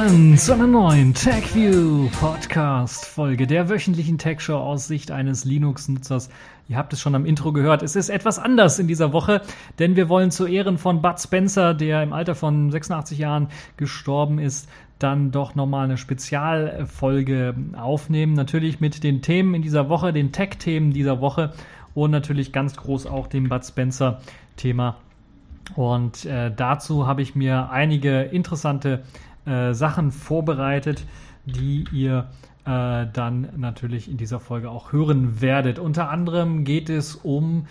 Willkommen zu einer neuen TechView Podcast Folge der wöchentlichen Tech Show aus Sicht eines Linux-Nutzers. Ihr habt es schon am Intro gehört. Es ist etwas anders in dieser Woche, denn wir wollen zu Ehren von Bud Spencer, der im Alter von 86 Jahren gestorben ist, dann doch nochmal eine Spezialfolge aufnehmen. Natürlich mit den Themen in dieser Woche, den Tech-Themen dieser Woche und natürlich ganz groß auch dem Bud Spencer-Thema. Und äh, dazu habe ich mir einige interessante äh, Sachen vorbereitet, die ihr äh, dann natürlich in dieser Folge auch hören werdet. Unter anderem geht es um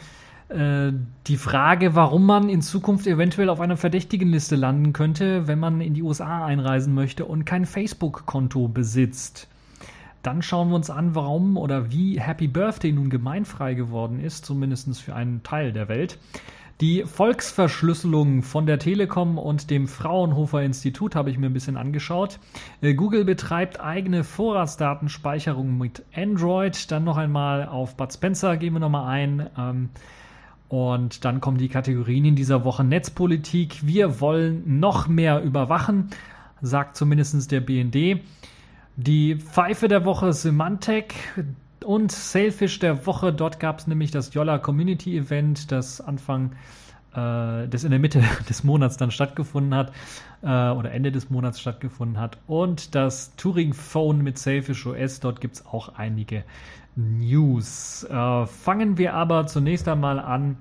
äh, die Frage, warum man in Zukunft eventuell auf einer verdächtigen Liste landen könnte, wenn man in die USA einreisen möchte und kein Facebook-Konto besitzt. Dann schauen wir uns an, warum oder wie Happy Birthday nun gemeinfrei geworden ist, zumindest für einen Teil der Welt. Die Volksverschlüsselung von der Telekom und dem Fraunhofer Institut habe ich mir ein bisschen angeschaut. Äh, Google betreibt eigene Vorratsdatenspeicherung mit Android. Dann noch einmal auf Bud Spencer gehen wir nochmal ein. Ähm, und dann kommen die Kategorien in dieser Woche Netzpolitik. Wir wollen noch mehr überwachen, sagt zumindest der BND. Die Pfeife der Woche Symantec und Sailfish der Woche. Dort gab es nämlich das Yolla Community Event, das Anfang, äh, das in der Mitte des Monats dann stattgefunden hat äh, oder Ende des Monats stattgefunden hat. Und das Touring Phone mit Sailfish OS. Dort gibt es auch einige News. Äh, fangen wir aber zunächst einmal an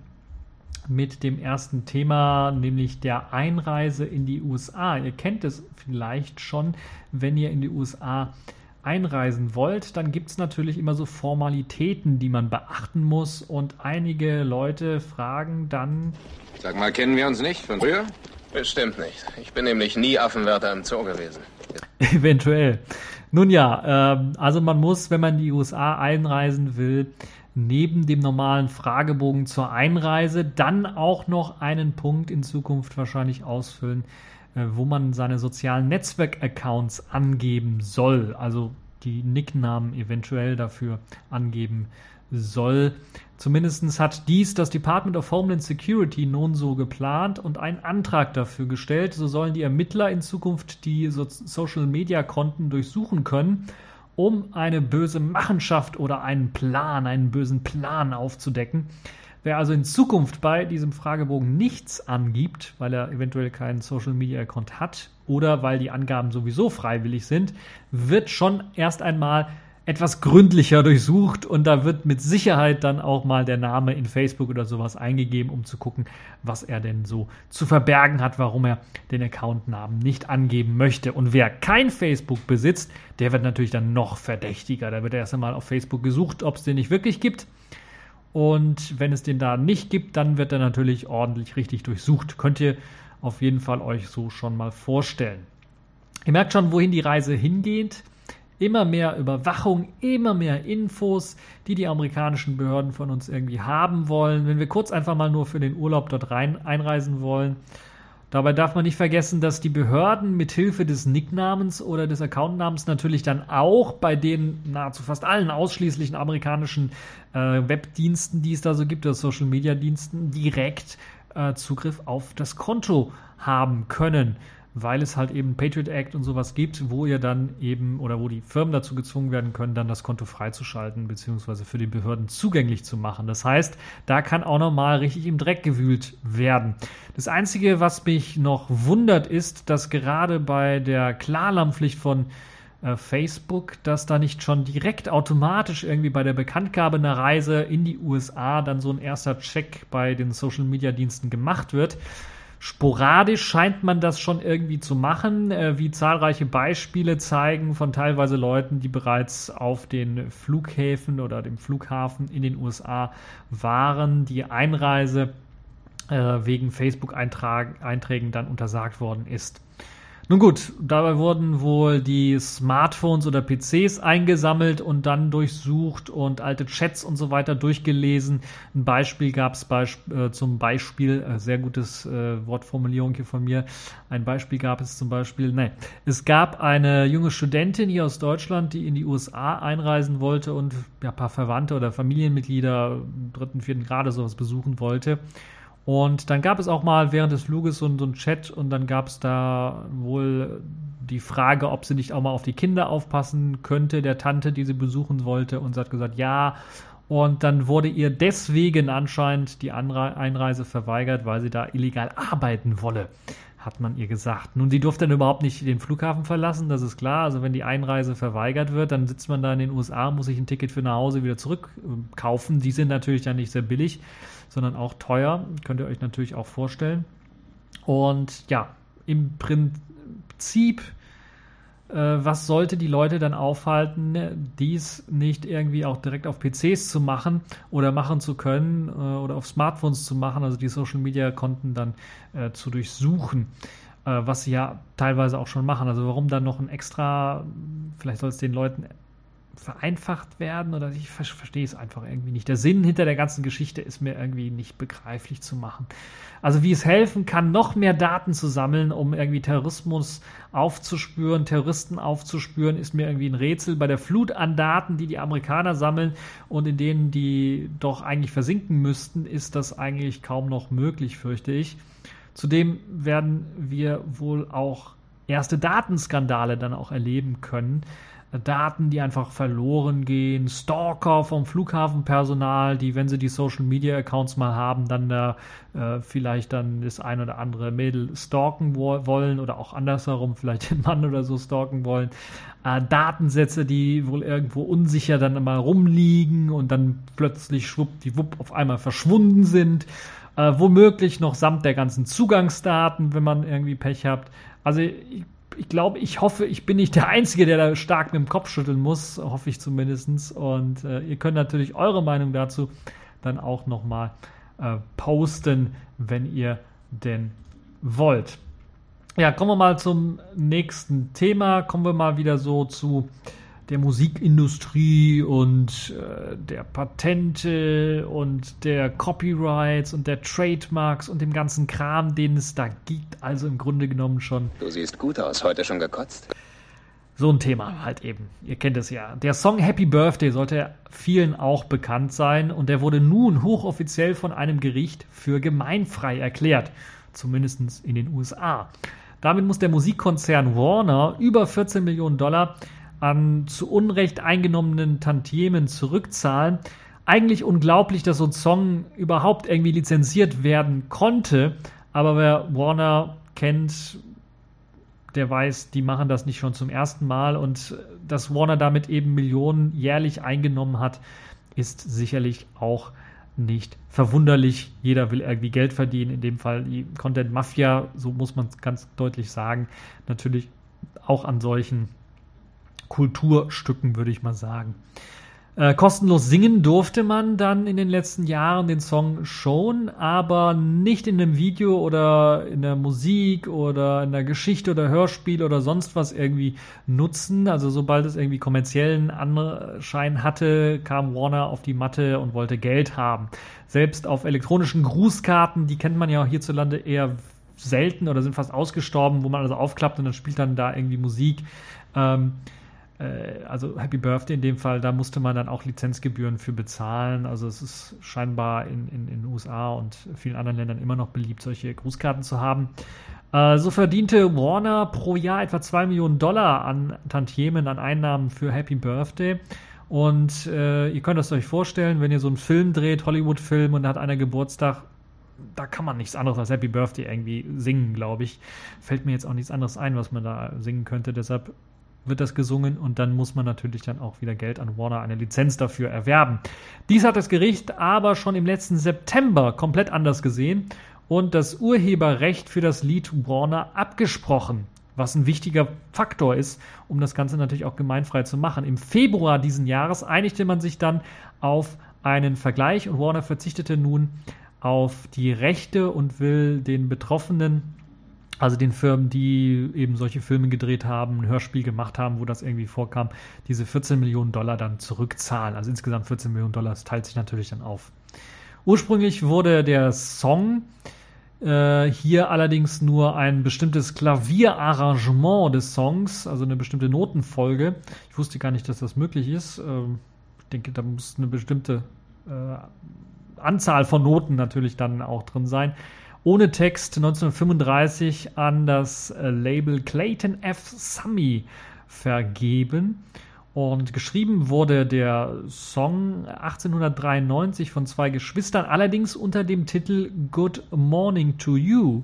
mit dem ersten Thema, nämlich der Einreise in die USA. Ihr kennt es vielleicht schon, wenn ihr in die USA einreisen wollt, dann gibt es natürlich immer so Formalitäten, die man beachten muss. Und einige Leute fragen dann. Sag mal, kennen wir uns nicht von früher? Bestimmt nicht. Ich bin nämlich nie Affenwärter im Zoo gewesen. Eventuell. Nun ja, äh, also man muss, wenn man in die USA einreisen will, neben dem normalen Fragebogen zur Einreise dann auch noch einen Punkt in Zukunft wahrscheinlich ausfüllen, wo man seine sozialen Netzwerk-Accounts angeben soll, also die Nicknamen eventuell dafür angeben soll. Zumindest hat dies das Department of Homeland Security nun so geplant und einen Antrag dafür gestellt. So sollen die Ermittler in Zukunft die so Social-Media-Konten durchsuchen können, um eine böse Machenschaft oder einen Plan, einen bösen Plan aufzudecken. Wer also in Zukunft bei diesem Fragebogen nichts angibt, weil er eventuell keinen Social Media Account hat oder weil die Angaben sowieso freiwillig sind, wird schon erst einmal etwas gründlicher durchsucht und da wird mit Sicherheit dann auch mal der Name in Facebook oder sowas eingegeben, um zu gucken, was er denn so zu verbergen hat, warum er den Accountnamen nicht angeben möchte. Und wer kein Facebook besitzt, der wird natürlich dann noch verdächtiger. Da wird erst einmal auf Facebook gesucht, ob es den nicht wirklich gibt. Und wenn es den da nicht gibt, dann wird er natürlich ordentlich richtig durchsucht. Könnt ihr auf jeden Fall euch so schon mal vorstellen. Ihr merkt schon, wohin die Reise hingeht. Immer mehr Überwachung, immer mehr Infos, die die amerikanischen Behörden von uns irgendwie haben wollen. Wenn wir kurz einfach mal nur für den Urlaub dort rein einreisen wollen, Dabei darf man nicht vergessen, dass die Behörden mit Hilfe des Nicknamens oder des Accountnamens natürlich dann auch bei den nahezu fast allen ausschließlichen amerikanischen äh, Webdiensten, die es da so gibt, oder Social Media Diensten, direkt äh, Zugriff auf das Konto haben können weil es halt eben Patriot Act und sowas gibt, wo ihr dann eben oder wo die Firmen dazu gezwungen werden können, dann das Konto freizuschalten beziehungsweise für die Behörden zugänglich zu machen. Das heißt, da kann auch nochmal richtig im Dreck gewühlt werden. Das Einzige, was mich noch wundert, ist, dass gerade bei der Klarnamenpflicht von äh, Facebook, dass da nicht schon direkt automatisch irgendwie bei der Bekanntgabe einer Reise in die USA dann so ein erster Check bei den Social Media Diensten gemacht wird. Sporadisch scheint man das schon irgendwie zu machen, äh, wie zahlreiche Beispiele zeigen von teilweise Leuten, die bereits auf den Flughäfen oder dem Flughafen in den USA waren, die Einreise äh, wegen Facebook-Einträgen dann untersagt worden ist. Nun gut, dabei wurden wohl die Smartphones oder PCs eingesammelt und dann durchsucht und alte Chats und so weiter durchgelesen. Ein Beispiel gab es beisp äh, zum Beispiel, äh, sehr gutes äh, Wortformulierung hier von mir. Ein Beispiel gab es zum Beispiel, nein, es gab eine junge Studentin hier aus Deutschland, die in die USA einreisen wollte und ja, ein paar Verwandte oder Familienmitglieder dritten, vierten Grade sowas besuchen wollte. Und dann gab es auch mal während des Fluges so, so einen Chat und dann gab es da wohl die Frage, ob sie nicht auch mal auf die Kinder aufpassen könnte, der Tante, die sie besuchen wollte. Und sie hat gesagt, ja. Und dann wurde ihr deswegen anscheinend die Anre Einreise verweigert, weil sie da illegal arbeiten wolle, hat man ihr gesagt. Nun, sie durfte dann überhaupt nicht den Flughafen verlassen, das ist klar. Also wenn die Einreise verweigert wird, dann sitzt man da in den USA, muss sich ein Ticket für nach Hause wieder zurückkaufen. Die sind natürlich dann nicht sehr billig, sondern auch teuer. Könnt ihr euch natürlich auch vorstellen. Und ja, im Prinzip äh, was sollte die Leute dann aufhalten, dies nicht irgendwie auch direkt auf PCs zu machen oder machen zu können äh, oder auf Smartphones zu machen, also die Social Media Konten dann äh, zu durchsuchen, äh, was sie ja teilweise auch schon machen. Also warum dann noch ein extra, vielleicht soll es den Leuten vereinfacht werden oder ich verstehe es einfach irgendwie nicht. Der Sinn hinter der ganzen Geschichte ist mir irgendwie nicht begreiflich zu machen. Also wie es helfen kann, noch mehr Daten zu sammeln, um irgendwie Terrorismus aufzuspüren, Terroristen aufzuspüren, ist mir irgendwie ein Rätsel. Bei der Flut an Daten, die die Amerikaner sammeln und in denen die doch eigentlich versinken müssten, ist das eigentlich kaum noch möglich, fürchte ich. Zudem werden wir wohl auch erste Datenskandale dann auch erleben können. Daten, die einfach verloren gehen, Stalker vom Flughafenpersonal, die, wenn sie die Social Media Accounts mal haben, dann da äh, vielleicht dann das ein oder andere Mädel stalken wo wollen oder auch andersherum vielleicht den Mann oder so stalken wollen. Äh, Datensätze, die wohl irgendwo unsicher dann mal rumliegen und dann plötzlich schwuppdiwupp auf einmal verschwunden sind. Äh, womöglich noch samt der ganzen Zugangsdaten, wenn man irgendwie Pech hat. Also ich ich glaube, ich hoffe, ich bin nicht der Einzige, der da stark mit dem Kopf schütteln muss, hoffe ich zumindest. Und äh, ihr könnt natürlich eure Meinung dazu dann auch nochmal äh, posten, wenn ihr denn wollt. Ja, kommen wir mal zum nächsten Thema. Kommen wir mal wieder so zu der Musikindustrie und äh, der Patente und der Copyrights und der Trademarks und dem ganzen Kram, den es da gibt. Also im Grunde genommen schon. Du siehst gut aus, heute schon gekotzt. So ein Thema halt eben. Ihr kennt es ja. Der Song Happy Birthday sollte vielen auch bekannt sein und der wurde nun hochoffiziell von einem Gericht für gemeinfrei erklärt. Zumindest in den USA. Damit muss der Musikkonzern Warner über 14 Millionen Dollar an zu Unrecht eingenommenen Tantiemen zurückzahlen. Eigentlich unglaublich, dass so ein Song überhaupt irgendwie lizenziert werden konnte. Aber wer Warner kennt, der weiß, die machen das nicht schon zum ersten Mal. Und dass Warner damit eben Millionen jährlich eingenommen hat, ist sicherlich auch nicht verwunderlich. Jeder will irgendwie Geld verdienen. In dem Fall die Content Mafia, so muss man es ganz deutlich sagen, natürlich auch an solchen Kulturstücken, würde ich mal sagen. Äh, kostenlos singen durfte man dann in den letzten Jahren den Song schon, aber nicht in einem Video oder in der Musik oder in der Geschichte oder Hörspiel oder sonst was irgendwie nutzen. Also sobald es irgendwie kommerziellen Anschein hatte, kam Warner auf die Matte und wollte Geld haben. Selbst auf elektronischen Grußkarten, die kennt man ja hierzulande eher selten oder sind fast ausgestorben, wo man also aufklappt und dann spielt dann da irgendwie Musik. Ähm, äh, also Happy Birthday in dem Fall, da musste man dann auch Lizenzgebühren für bezahlen. Also es ist scheinbar in, in, in den USA und vielen anderen Ländern immer noch beliebt, solche Grußkarten zu haben. Äh, so verdiente Warner pro Jahr etwa 2 Millionen Dollar an Tantiemen, an Einnahmen für Happy Birthday. Und äh, ihr könnt es euch vorstellen, wenn ihr so einen Film dreht, Hollywood-Film, und da hat einer Geburtstag, da kann man nichts anderes als Happy Birthday irgendwie singen, glaube ich. Fällt mir jetzt auch nichts anderes ein, was man da singen könnte. Deshalb wird das gesungen und dann muss man natürlich dann auch wieder Geld an Warner, eine Lizenz dafür erwerben. Dies hat das Gericht aber schon im letzten September komplett anders gesehen und das Urheberrecht für das Lied Warner abgesprochen, was ein wichtiger Faktor ist, um das Ganze natürlich auch gemeinfrei zu machen. Im Februar diesen Jahres einigte man sich dann auf einen Vergleich und Warner verzichtete nun auf die Rechte und will den Betroffenen also den Firmen, die eben solche Filme gedreht haben, ein Hörspiel gemacht haben, wo das irgendwie vorkam, diese 14 Millionen Dollar dann zurückzahlen. Also insgesamt 14 Millionen Dollar, das teilt sich natürlich dann auf. Ursprünglich wurde der Song äh, hier allerdings nur ein bestimmtes Klavierarrangement des Songs, also eine bestimmte Notenfolge. Ich wusste gar nicht, dass das möglich ist. Ähm, ich denke, da muss eine bestimmte äh, Anzahl von Noten natürlich dann auch drin sein. Ohne Text 1935 an das äh, Label Clayton F. Summy vergeben. Und geschrieben wurde der Song 1893 von zwei Geschwistern, allerdings unter dem Titel Good Morning to You.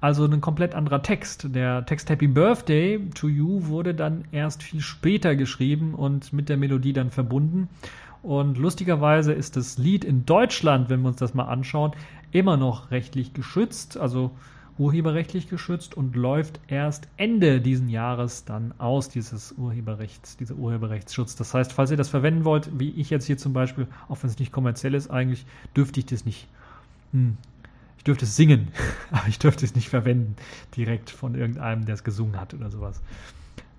Also ein komplett anderer Text. Der Text Happy Birthday to You wurde dann erst viel später geschrieben und mit der Melodie dann verbunden. Und lustigerweise ist das Lied in Deutschland, wenn wir uns das mal anschauen, immer noch rechtlich geschützt, also urheberrechtlich geschützt und läuft erst Ende diesen Jahres dann aus, dieses Urheberrechts, dieser Urheberrechtsschutz. Das heißt, falls ihr das verwenden wollt, wie ich jetzt hier zum Beispiel, auch wenn es nicht kommerziell ist, eigentlich dürfte ich das nicht. Hm, ich dürfte es singen, aber ich dürfte es nicht verwenden, direkt von irgendeinem, der es gesungen hat oder sowas.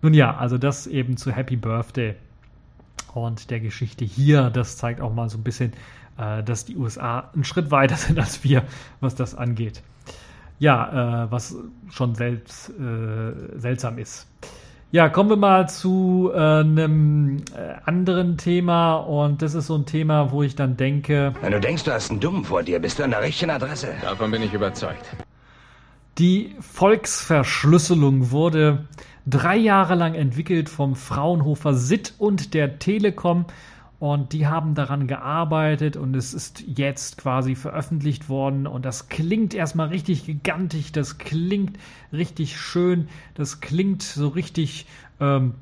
Nun ja, also das eben zu Happy Birthday und der Geschichte hier. Das zeigt auch mal so ein bisschen, dass die USA einen Schritt weiter sind als wir, was das angeht. Ja, äh, was schon selbst äh, seltsam ist. Ja, kommen wir mal zu äh, einem äh, anderen Thema und das ist so ein Thema, wo ich dann denke. Wenn du denkst, du hast einen Dummen vor dir, bist du an der richtigen Adresse. Davon bin ich überzeugt. Die Volksverschlüsselung wurde drei Jahre lang entwickelt vom Fraunhofer SIT und der Telekom. Und die haben daran gearbeitet und es ist jetzt quasi veröffentlicht worden. Und das klingt erstmal richtig gigantisch, das klingt richtig schön, das klingt so richtig ähm,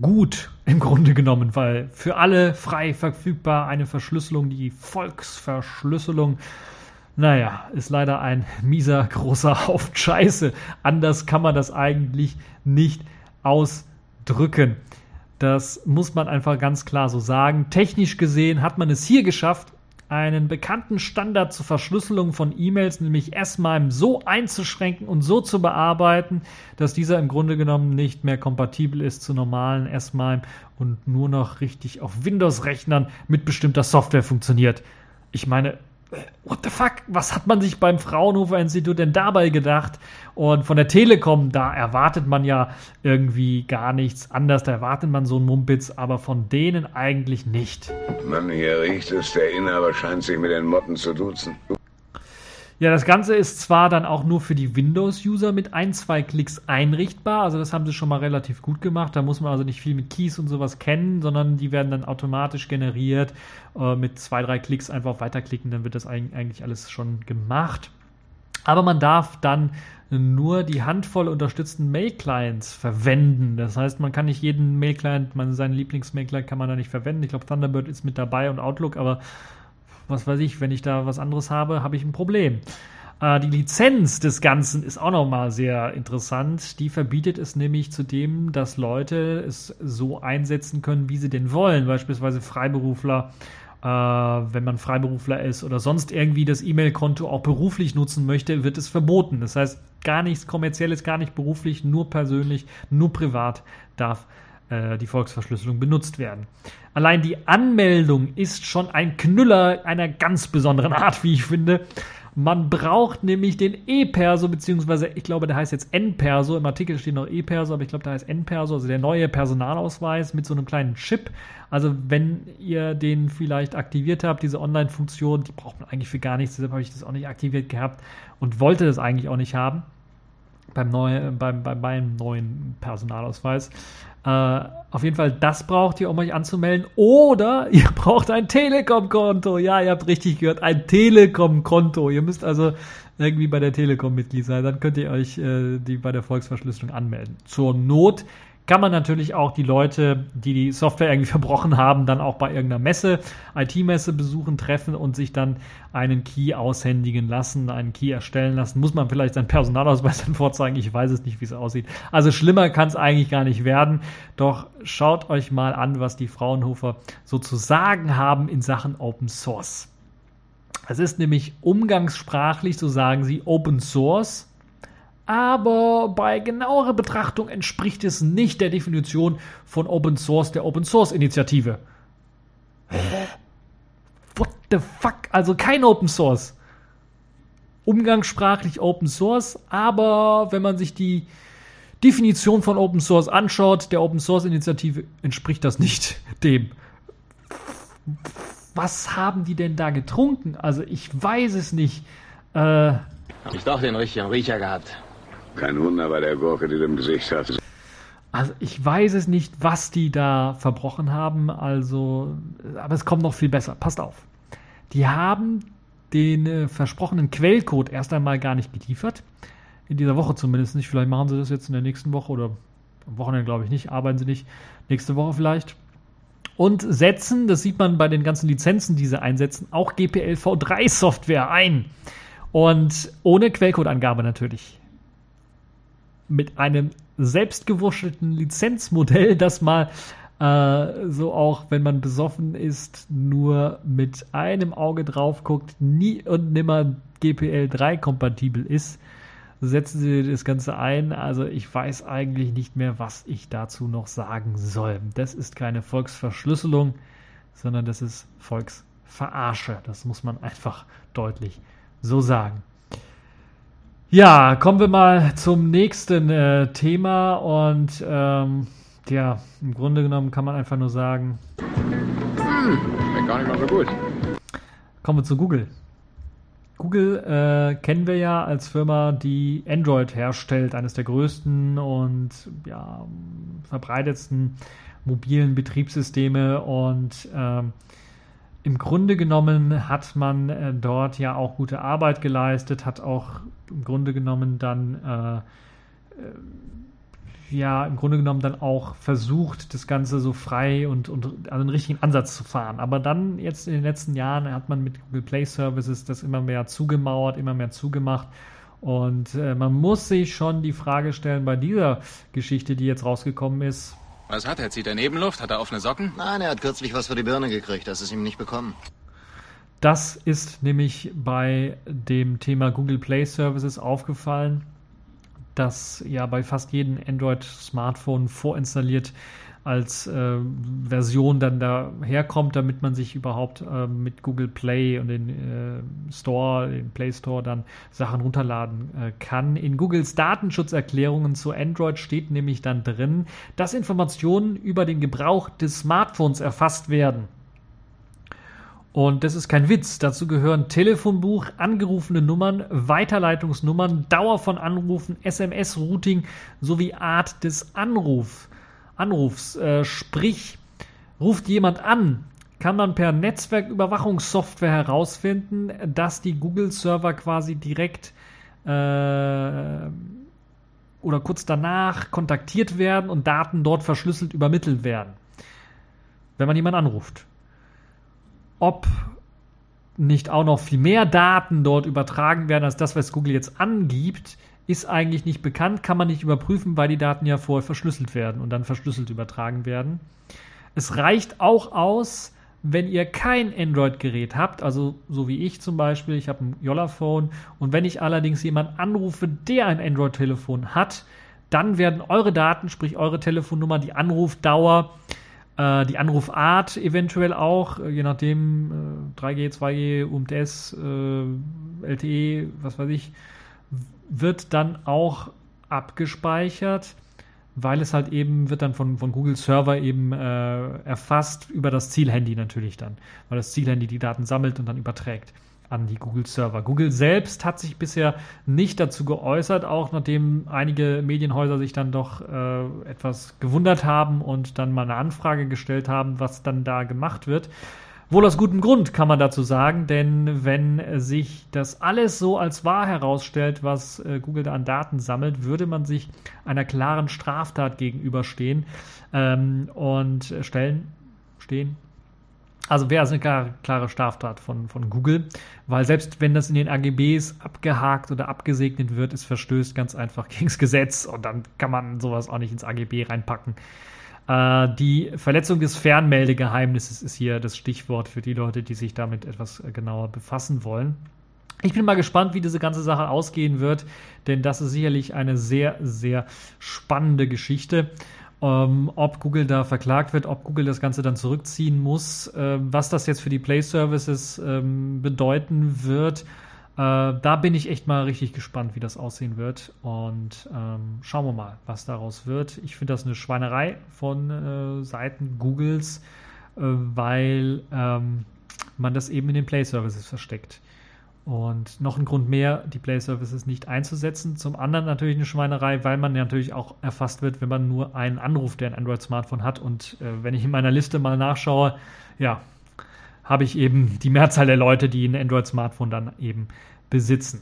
gut im Grunde genommen, weil für alle frei verfügbar eine Verschlüsselung, die Volksverschlüsselung. Naja, ist leider ein mieser großer Haufen Scheiße. Anders kann man das eigentlich nicht ausdrücken. Das muss man einfach ganz klar so sagen. Technisch gesehen hat man es hier geschafft, einen bekannten Standard zur Verschlüsselung von E-Mails, nämlich S-MIME, so einzuschränken und so zu bearbeiten, dass dieser im Grunde genommen nicht mehr kompatibel ist zu normalen S-MIME und nur noch richtig auf Windows-Rechnern mit bestimmter Software funktioniert. Ich meine, what the fuck, was hat man sich beim Fraunhofer Institut denn dabei gedacht? Und von der Telekom, da erwartet man ja irgendwie gar nichts anders, da erwartet man so einen Mumpitz, aber von denen eigentlich nicht. Mann, hier riecht es, der Inhaber scheint sich mit den Motten zu duzen. Ja, das Ganze ist zwar dann auch nur für die Windows-User mit ein, zwei Klicks einrichtbar, also das haben sie schon mal relativ gut gemacht. Da muss man also nicht viel mit Keys und sowas kennen, sondern die werden dann automatisch generiert. Äh, mit zwei, drei Klicks einfach weiterklicken, dann wird das eigentlich alles schon gemacht. Aber man darf dann nur die Handvoll unterstützten Mail-Clients verwenden. Das heißt, man kann nicht jeden Mail-Client, seinen Lieblings-Mail-Client kann man da nicht verwenden. Ich glaube, Thunderbird ist mit dabei und Outlook, aber was weiß ich, wenn ich da was anderes habe, habe ich ein Problem. Äh, die Lizenz des Ganzen ist auch nochmal sehr interessant. Die verbietet es nämlich zudem, dass Leute es so einsetzen können, wie sie denn wollen. Beispielsweise Freiberufler, äh, wenn man Freiberufler ist oder sonst irgendwie das E-Mail-Konto auch beruflich nutzen möchte, wird es verboten. Das heißt, gar nichts kommerzielles, gar nicht beruflich, nur persönlich, nur privat darf äh, die Volksverschlüsselung benutzt werden. Allein die Anmeldung ist schon ein Knüller einer ganz besonderen Art, wie ich finde. Man braucht nämlich den E-Perso, beziehungsweise ich glaube, der heißt jetzt N-Perso. Im Artikel steht noch E-Perso, aber ich glaube, der heißt N-Perso, also der neue Personalausweis mit so einem kleinen Chip. Also, wenn ihr den vielleicht aktiviert habt, diese Online-Funktion, die braucht man eigentlich für gar nichts, deshalb habe ich das auch nicht aktiviert gehabt und wollte das eigentlich auch nicht haben beim, neu, beim, bei meinem neuen Personalausweis. Äh, auf jeden Fall, das braucht ihr, um euch anzumelden. Oder ihr braucht ein Telekom-Konto. Ja, ihr habt richtig gehört, ein Telekom-Konto. Ihr müsst also irgendwie bei der Telekom Mitglied sein. Dann könnt ihr euch äh, die bei der Volksverschlüsselung anmelden. Zur Not kann man natürlich auch die Leute, die die Software irgendwie verbrochen haben, dann auch bei irgendeiner Messe, IT-Messe besuchen, treffen und sich dann einen Key aushändigen lassen, einen Key erstellen lassen. Muss man vielleicht seinen Personalausweis dann vorzeigen? Ich weiß es nicht, wie es aussieht. Also schlimmer kann es eigentlich gar nicht werden. Doch schaut euch mal an, was die Fraunhofer so zu sagen haben in Sachen Open Source. Es ist nämlich umgangssprachlich, so sagen sie, Open Source aber bei genauerer Betrachtung entspricht es nicht der Definition von Open Source der Open Source Initiative. What the fuck? Also kein Open Source. Umgangssprachlich Open Source, aber wenn man sich die Definition von Open Source anschaut, der Open Source Initiative entspricht das nicht dem. Was haben die denn da getrunken? Also ich weiß es nicht. Äh, Hab ich doch den richtigen Riecher gehabt. Kein Wunder bei der Gurke, die du im Gesicht hast. Also ich weiß es nicht, was die da verbrochen haben, also, aber es kommt noch viel besser. Passt auf. Die haben den äh, versprochenen Quellcode erst einmal gar nicht geliefert. In dieser Woche zumindest nicht. Vielleicht machen sie das jetzt in der nächsten Woche oder am Wochenende glaube ich nicht, arbeiten sie nicht. Nächste Woche vielleicht. Und setzen, das sieht man bei den ganzen Lizenzen, die sie einsetzen, auch GPL-V3-Software ein. Und ohne Quellcode-Angabe natürlich. Mit einem selbstgewurschtelten Lizenzmodell, das mal äh, so auch, wenn man besoffen ist, nur mit einem Auge drauf guckt, nie und nimmer GPL 3 kompatibel ist. Setzen Sie das Ganze ein. Also ich weiß eigentlich nicht mehr, was ich dazu noch sagen soll. Das ist keine Volksverschlüsselung, sondern das ist Volksverarsche. Das muss man einfach deutlich so sagen. Ja, kommen wir mal zum nächsten äh, Thema und ähm, ja, im Grunde genommen kann man einfach nur sagen. Hm, gar nicht mal so gut. Kommen wir zu Google. Google äh, kennen wir ja als Firma, die Android herstellt, eines der größten und ja, verbreitetsten mobilen Betriebssysteme und ähm, im Grunde genommen hat man äh, dort ja auch gute Arbeit geleistet, hat auch im Grunde genommen dann äh, äh, ja im Grunde genommen dann auch versucht, das Ganze so frei und, und also einen richtigen Ansatz zu fahren. Aber dann jetzt in den letzten Jahren hat man mit Google Play Services das immer mehr zugemauert, immer mehr zugemacht. Und äh, man muss sich schon die Frage stellen bei dieser Geschichte, die jetzt rausgekommen ist, was hat er? Zieht er Nebenluft? Hat er offene Socken? Nein, er hat kürzlich was für die Birne gekriegt. Das ist ihm nicht bekommen. Das ist nämlich bei dem Thema Google Play Services aufgefallen, dass ja bei fast jedem Android-Smartphone vorinstalliert als äh, Version dann daherkommt, damit man sich überhaupt äh, mit Google Play und den äh, Store, den Play Store dann Sachen runterladen äh, kann. In Googles Datenschutzerklärungen zu Android steht nämlich dann drin, dass Informationen über den Gebrauch des Smartphones erfasst werden. Und das ist kein Witz. Dazu gehören Telefonbuch, angerufene Nummern, Weiterleitungsnummern, Dauer von Anrufen, SMS-Routing sowie Art des Anrufs. Anrufs. Äh, sprich, ruft jemand an, kann man per Netzwerküberwachungssoftware herausfinden, dass die Google-Server quasi direkt äh, oder kurz danach kontaktiert werden und Daten dort verschlüsselt übermittelt werden, wenn man jemanden anruft. Ob nicht auch noch viel mehr Daten dort übertragen werden als das, was Google jetzt angibt, ist eigentlich nicht bekannt, kann man nicht überprüfen, weil die Daten ja vorher verschlüsselt werden und dann verschlüsselt übertragen werden. Es reicht auch aus, wenn ihr kein Android-Gerät habt, also so wie ich zum Beispiel, ich habe ein Yolla-Phone und wenn ich allerdings jemanden anrufe, der ein Android-Telefon hat, dann werden eure Daten, sprich eure Telefonnummer, die Anrufdauer, äh, die Anrufart eventuell auch, äh, je nachdem äh, 3G, 2G, UMTS, äh, LTE, was weiß ich, wird dann auch abgespeichert, weil es halt eben wird dann von, von Google Server eben äh, erfasst über das Zielhandy natürlich dann, weil das Zielhandy die Daten sammelt und dann überträgt an die Google Server. Google selbst hat sich bisher nicht dazu geäußert, auch nachdem einige Medienhäuser sich dann doch äh, etwas gewundert haben und dann mal eine Anfrage gestellt haben, was dann da gemacht wird. Wohl aus gutem Grund kann man dazu sagen, denn wenn sich das alles so als wahr herausstellt, was äh, Google da an Daten sammelt, würde man sich einer klaren Straftat gegenüberstehen ähm, und stellen, stehen. Also wäre es eine klare, klare Straftat von, von Google, weil selbst wenn das in den AGBs abgehakt oder abgesegnet wird, es verstößt ganz einfach gegen das Gesetz und dann kann man sowas auch nicht ins AGB reinpacken. Äh, die Verletzung des Fernmeldegeheimnisses ist hier das Stichwort für die Leute, die sich damit etwas äh, genauer befassen wollen. Ich bin mal gespannt, wie diese ganze Sache ausgehen wird, denn das ist sicherlich eine sehr, sehr spannende Geschichte. Ähm, ob Google da verklagt wird, ob Google das Ganze dann zurückziehen muss, äh, was das jetzt für die Play Services ähm, bedeuten wird da bin ich echt mal richtig gespannt, wie das aussehen wird. Und ähm, schauen wir mal, was daraus wird. Ich finde das eine Schweinerei von äh, Seiten Googles, äh, weil ähm, man das eben in den Play Services versteckt. Und noch ein Grund mehr, die Play Services nicht einzusetzen. Zum anderen natürlich eine Schweinerei, weil man natürlich auch erfasst wird, wenn man nur einen Anruf, der ein Android-Smartphone hat. Und äh, wenn ich in meiner Liste mal nachschaue, ja, habe ich eben die Mehrzahl der Leute, die ein Android-Smartphone dann eben besitzen.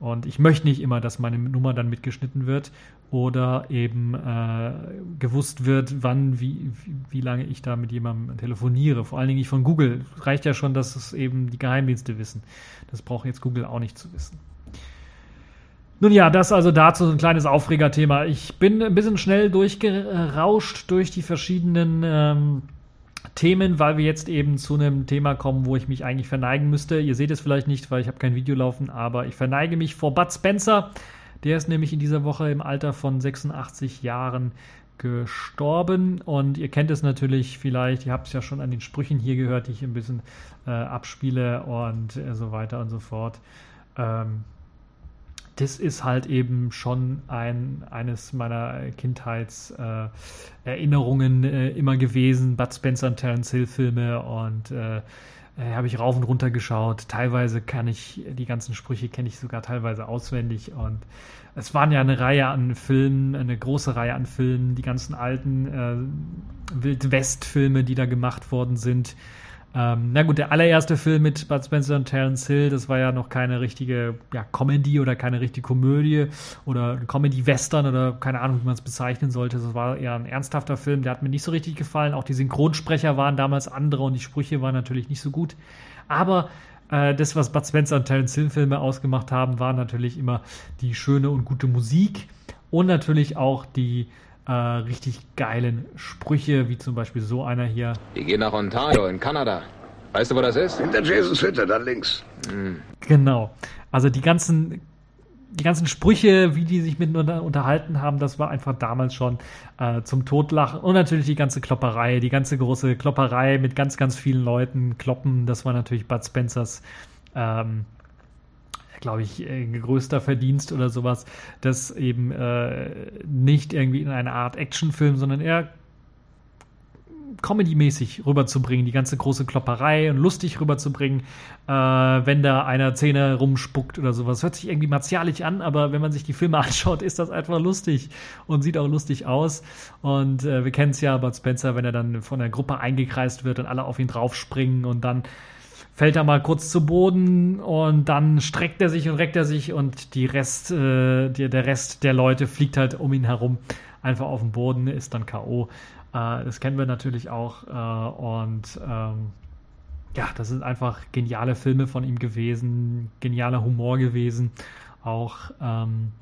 Und ich möchte nicht immer, dass meine Nummer dann mitgeschnitten wird oder eben äh, gewusst wird, wann, wie, wie, lange ich da mit jemandem telefoniere. Vor allen Dingen nicht von Google. Reicht ja schon, dass es eben die Geheimdienste wissen. Das braucht jetzt Google auch nicht zu wissen. Nun ja, das also dazu so ein kleines Aufregerthema. Ich bin ein bisschen schnell durchgerauscht durch die verschiedenen ähm, Themen, weil wir jetzt eben zu einem Thema kommen, wo ich mich eigentlich verneigen müsste. Ihr seht es vielleicht nicht, weil ich habe kein Video laufen, aber ich verneige mich vor Bud Spencer. Der ist nämlich in dieser Woche im Alter von 86 Jahren gestorben und ihr kennt es natürlich vielleicht, ihr habt es ja schon an den Sprüchen hier gehört, die ich ein bisschen äh, abspiele und äh, so weiter und so fort. Ähm, das ist halt eben schon ein, eines meiner Kindheitserinnerungen äh, äh, immer gewesen. Bud Spencer und Terence Hill Filme und äh, äh, habe ich rauf und runter geschaut. Teilweise kann ich, die ganzen Sprüche kenne ich sogar teilweise auswendig und es waren ja eine Reihe an Filmen, eine große Reihe an Filmen, die ganzen alten äh, Wild West Filme, die da gemacht worden sind. Ähm, na gut, der allererste Film mit Bud Spencer und Terence Hill, das war ja noch keine richtige ja, Comedy oder keine richtige Komödie oder Comedy-Western oder keine Ahnung, wie man es bezeichnen sollte. Das war eher ein ernsthafter Film, der hat mir nicht so richtig gefallen. Auch die Synchronsprecher waren damals andere und die Sprüche waren natürlich nicht so gut. Aber äh, das, was Bud Spencer und Terence Hill Filme ausgemacht haben, war natürlich immer die schöne und gute Musik und natürlich auch die äh, richtig geilen Sprüche, wie zum Beispiel so einer hier. Die gehen nach Ontario in Kanada. Weißt du, wo das ist? Hinter Jasons Hütte, da links. Mhm. Genau. Also die ganzen, die ganzen Sprüche, wie die sich miteinander unterhalten haben, das war einfach damals schon äh, zum Totlachen. Und natürlich die ganze Klopperei, die ganze große Klopperei mit ganz, ganz vielen Leuten kloppen. Das war natürlich Bud Spencers ähm, glaube ich, äh, größter Verdienst oder sowas, das eben äh, nicht irgendwie in eine Art Actionfilm, sondern eher Comedy-mäßig rüberzubringen, die ganze große Klopperei und lustig rüberzubringen, äh, wenn da einer Zähne rumspuckt oder sowas. Hört sich irgendwie martialisch an, aber wenn man sich die Filme anschaut, ist das einfach lustig und sieht auch lustig aus. Und äh, wir kennen es ja, Bud Spencer, wenn er dann von der Gruppe eingekreist wird und alle auf ihn draufspringen und dann fällt er mal kurz zu Boden und dann streckt er sich und reckt er sich und die Rest, äh, die, der Rest der Leute fliegt halt um ihn herum einfach auf den Boden, ist dann K.O. Äh, das kennen wir natürlich auch äh, und ähm, ja, das sind einfach geniale Filme von ihm gewesen, genialer Humor gewesen. Auch ähm,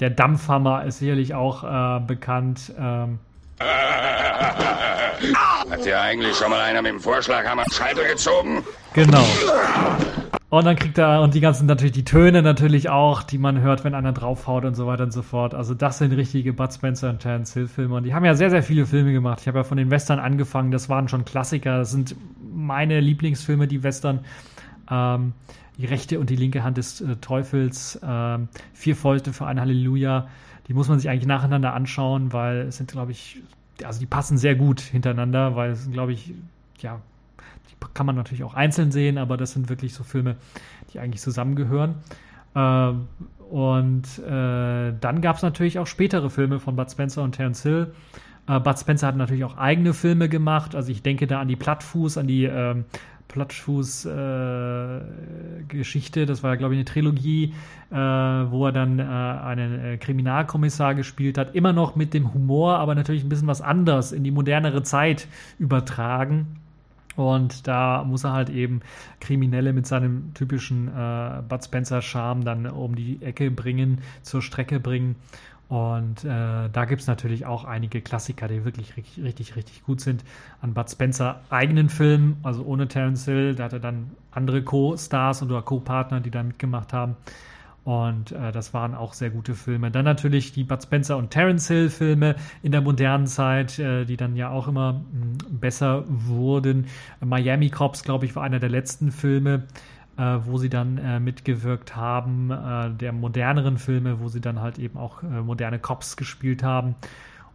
der Dampfhammer ist sicherlich auch äh, bekannt. Ähm, Hat dir eigentlich schon mal einer mit dem Vorschlaghammer Scheitel gezogen? Genau. Und dann kriegt er, und die ganzen natürlich die Töne natürlich auch, die man hört, wenn einer draufhaut und so weiter und so fort. Also das sind richtige Bud Spencer und Terence Hill Filme. Und die haben ja sehr, sehr viele Filme gemacht. Ich habe ja von den Western angefangen, das waren schon Klassiker. Das sind meine Lieblingsfilme, die Western. Ähm, die rechte und die linke Hand des äh, Teufels, ähm, Vier Fäuste für ein Halleluja. Die muss man sich eigentlich nacheinander anschauen, weil es sind, glaube ich, also die passen sehr gut hintereinander, weil es sind, glaube ich, ja, die kann man natürlich auch einzeln sehen, aber das sind wirklich so Filme, die eigentlich zusammengehören. Äh, und äh, dann gab es natürlich auch spätere Filme von Bud Spencer und Terence Hill. Äh, Bud Spencer hat natürlich auch eigene Filme gemacht. Also ich denke da an die Plattfuß, an die ähm, Plattfuß-Geschichte. Äh, das war ja, glaube ich, eine Trilogie, äh, wo er dann äh, einen äh, Kriminalkommissar gespielt hat. Immer noch mit dem Humor, aber natürlich ein bisschen was anderes in die modernere Zeit übertragen. Und da muss er halt eben Kriminelle mit seinem typischen äh, Bud Spencer-Charme dann um die Ecke bringen, zur Strecke bringen. Und äh, da gibt es natürlich auch einige Klassiker, die wirklich richtig, richtig, richtig gut sind. An Bud Spencer eigenen Filmen, also ohne Terence Hill, da hat er dann andere Co-Stars oder Co-Partner, die da mitgemacht haben. Und äh, das waren auch sehr gute Filme. Dann natürlich die Bud Spencer und Terence Hill Filme in der modernen Zeit, äh, die dann ja auch immer mh, hm, besser wurden. Miami Cops, glaube ich, war einer der letzten Filme, äh, wo sie dann äh, mitgewirkt haben, äh, der moderneren Filme, wo sie dann halt eben auch äh, moderne Cops gespielt haben.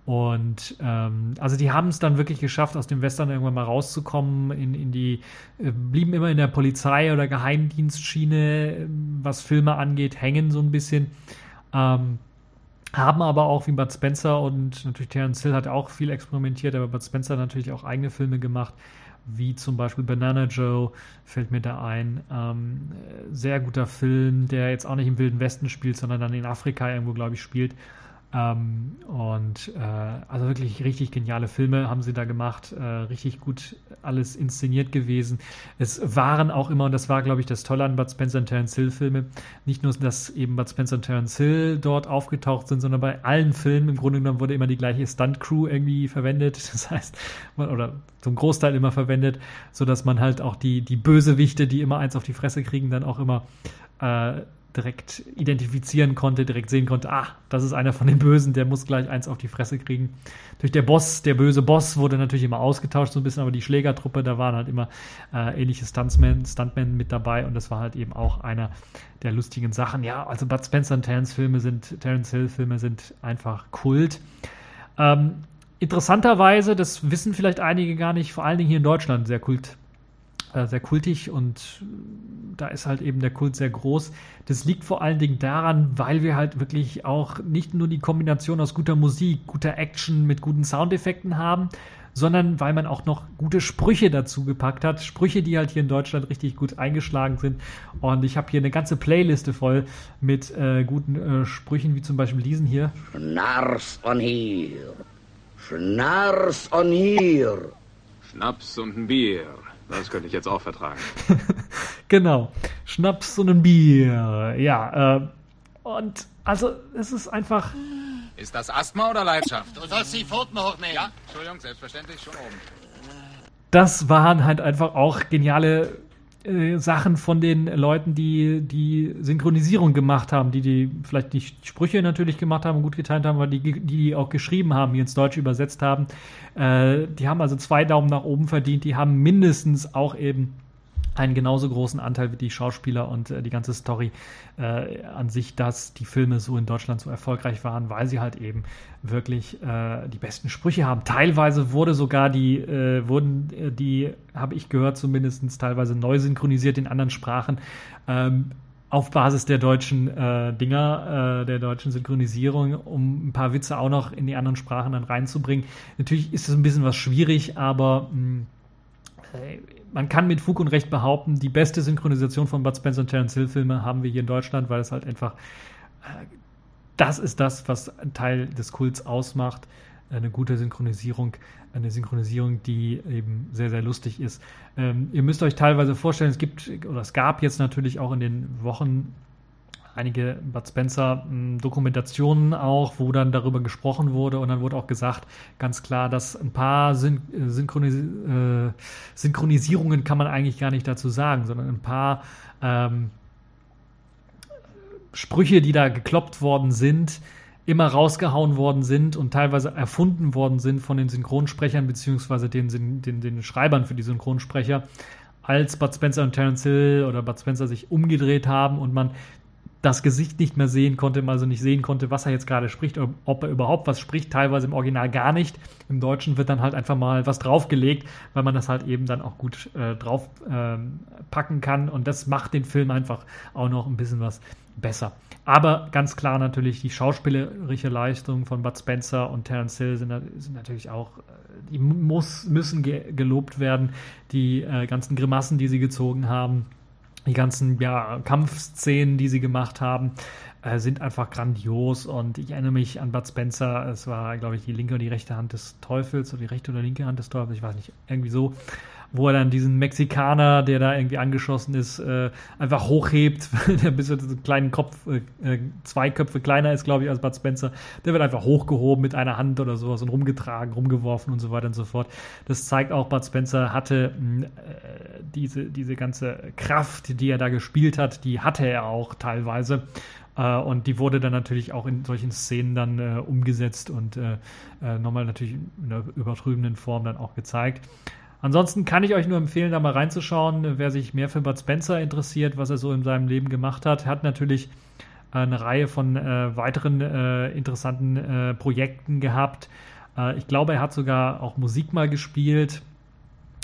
Und ähm, also die haben es dann wirklich geschafft, aus dem Western irgendwann mal rauszukommen, in, in die, äh, blieben immer in der Polizei- oder Geheimdienstschiene, was Filme angeht, hängen so ein bisschen. Ähm, haben aber auch wie Bud Spencer und natürlich Terence Hill hat auch viel experimentiert, aber Bud Spencer hat natürlich auch eigene Filme gemacht, wie zum Beispiel Banana Joe, fällt mir da ein. Ähm, sehr guter Film, der jetzt auch nicht im Wilden Westen spielt, sondern dann in Afrika irgendwo, glaube ich, spielt. Ähm, und äh, also wirklich richtig geniale Filme haben sie da gemacht, äh, richtig gut alles inszeniert gewesen. Es waren auch immer, und das war, glaube ich, das Tolle an Bud Spencer und Terence Hill Filme, nicht nur, dass eben Bud Spencer und Terence Hill dort aufgetaucht sind, sondern bei allen Filmen im Grunde genommen wurde immer die gleiche Stunt-Crew irgendwie verwendet. Das heißt, oder zum Großteil immer verwendet, sodass man halt auch die, die Bösewichte, die immer eins auf die Fresse kriegen, dann auch immer äh, direkt identifizieren konnte, direkt sehen konnte, ah, das ist einer von den Bösen, der muss gleich eins auf die Fresse kriegen. Durch der Boss, der böse Boss wurde natürlich immer ausgetauscht so ein bisschen, aber die Schlägertruppe, da waren halt immer äh, ähnliche Stuntsmen, Stuntmen mit dabei und das war halt eben auch einer der lustigen Sachen. Ja, also Bud Spencer und Terence Filme sind, Terence Hill Filme sind einfach Kult. Ähm, interessanterweise, das wissen vielleicht einige gar nicht, vor allen Dingen hier in Deutschland sehr kult äh, sehr kultig und da ist halt eben der Kult sehr groß. Das liegt vor allen Dingen daran, weil wir halt wirklich auch nicht nur die Kombination aus guter Musik, guter Action mit guten Soundeffekten haben, sondern weil man auch noch gute Sprüche dazu gepackt hat. Sprüche, die halt hier in Deutschland richtig gut eingeschlagen sind. Und ich habe hier eine ganze Playliste voll mit äh, guten äh, Sprüchen, wie zum Beispiel diesen hier. Schnars on hier. Schnars on hier. Schnaps und ein Bier. Das könnte ich jetzt auch vertragen. genau. Schnaps und ein Bier. Ja, äh, und also es ist einfach. Ist das Asthma oder Leidenschaft? Du sollst die Pfoten hochnehmen. Ja, Entschuldigung, selbstverständlich, schon oben. Das waren halt einfach auch geniale äh, Sachen von den Leuten, die die Synchronisierung gemacht haben, die die vielleicht nicht Sprüche natürlich gemacht haben und gut geteilt haben, aber die die auch geschrieben haben, die ins Deutsche übersetzt haben. Äh, die haben also zwei Daumen nach oben verdient. Die haben mindestens auch eben einen genauso großen Anteil wie die Schauspieler und äh, die ganze Story äh, an sich, dass die Filme so in Deutschland so erfolgreich waren, weil sie halt eben wirklich äh, die besten Sprüche haben. Teilweise wurde sogar die, äh, wurden äh, die, habe ich gehört, zumindest teilweise neu synchronisiert in anderen Sprachen. Ähm, auf Basis der deutschen äh, Dinger, äh, der deutschen Synchronisierung, um ein paar Witze auch noch in die anderen Sprachen dann reinzubringen. Natürlich ist es ein bisschen was schwierig, aber mh, mm, äh, man kann mit Fug und Recht behaupten, die beste Synchronisation von Bud Spencer und Terence Hill Filme haben wir hier in Deutschland, weil es halt einfach, äh, das ist das, was ein Teil des Kults ausmacht. Eine gute Synchronisierung, eine Synchronisierung, die eben sehr, sehr lustig ist. Ähm, ihr müsst euch teilweise vorstellen, es gibt, oder es gab jetzt natürlich auch in den Wochen einige Bud Spencer hm, auch, wo dann darüber gesprochen wurde und dann wurde auch gesagt, ganz klar, dass ein paar Syn äh, Synchronis äh, Synchronisierungen kann man eigentlich gar nicht dazu sagen, sondern ein paar ähm, Sprüche, die da gekloppt worden sind, immer rausgehauen worden sind und teilweise erfunden worden sind von den Synchronsprechern beziehungsweise den, den, den Schreibern für die Synchronsprecher, als Bud Spencer und Terence Hill oder Bud Spencer sich umgedreht haben und man das Gesicht nicht mehr sehen konnte, also nicht sehen konnte, was er jetzt gerade spricht, ob er überhaupt was spricht, teilweise im Original gar nicht. Im Deutschen wird dann halt einfach mal was draufgelegt, weil man das halt eben dann auch gut äh, drauf ähm, packen kann und das macht den Film einfach auch noch ein bisschen was besser. Aber ganz klar natürlich die schauspielerische Leistung von Bud Spencer und Terence Hill sind, sind natürlich auch, äh, die muss, müssen ge gelobt werden. Die äh, ganzen Grimassen, die sie gezogen haben, die ganzen ja, Kampfszenen, die sie gemacht haben, äh, sind einfach grandios. Und ich erinnere mich an Bud Spencer. Es war, glaube ich, die linke und die rechte Hand des Teufels oder die rechte oder linke Hand des Teufels. Ich weiß nicht, irgendwie so wo er dann diesen Mexikaner, der da irgendwie angeschossen ist, äh, einfach hochhebt, der bis zu einen kleinen Kopf, äh, äh, zwei Köpfe kleiner ist, glaube ich, als Bud Spencer. Der wird einfach hochgehoben mit einer Hand oder sowas und rumgetragen, rumgeworfen und so weiter und so fort. Das zeigt auch, Bud Spencer hatte mh, äh, diese, diese ganze Kraft, die er da gespielt hat, die hatte er auch teilweise. Uh, und die wurde dann natürlich auch in solchen Szenen dann uh, umgesetzt und uh, nochmal natürlich in einer übertriebenen Form dann auch gezeigt. Ansonsten kann ich euch nur empfehlen, da mal reinzuschauen, wer sich mehr für Bud Spencer interessiert, was er so in seinem Leben gemacht hat. Er hat natürlich eine Reihe von äh, weiteren äh, interessanten äh, Projekten gehabt. Äh, ich glaube, er hat sogar auch Musik mal gespielt.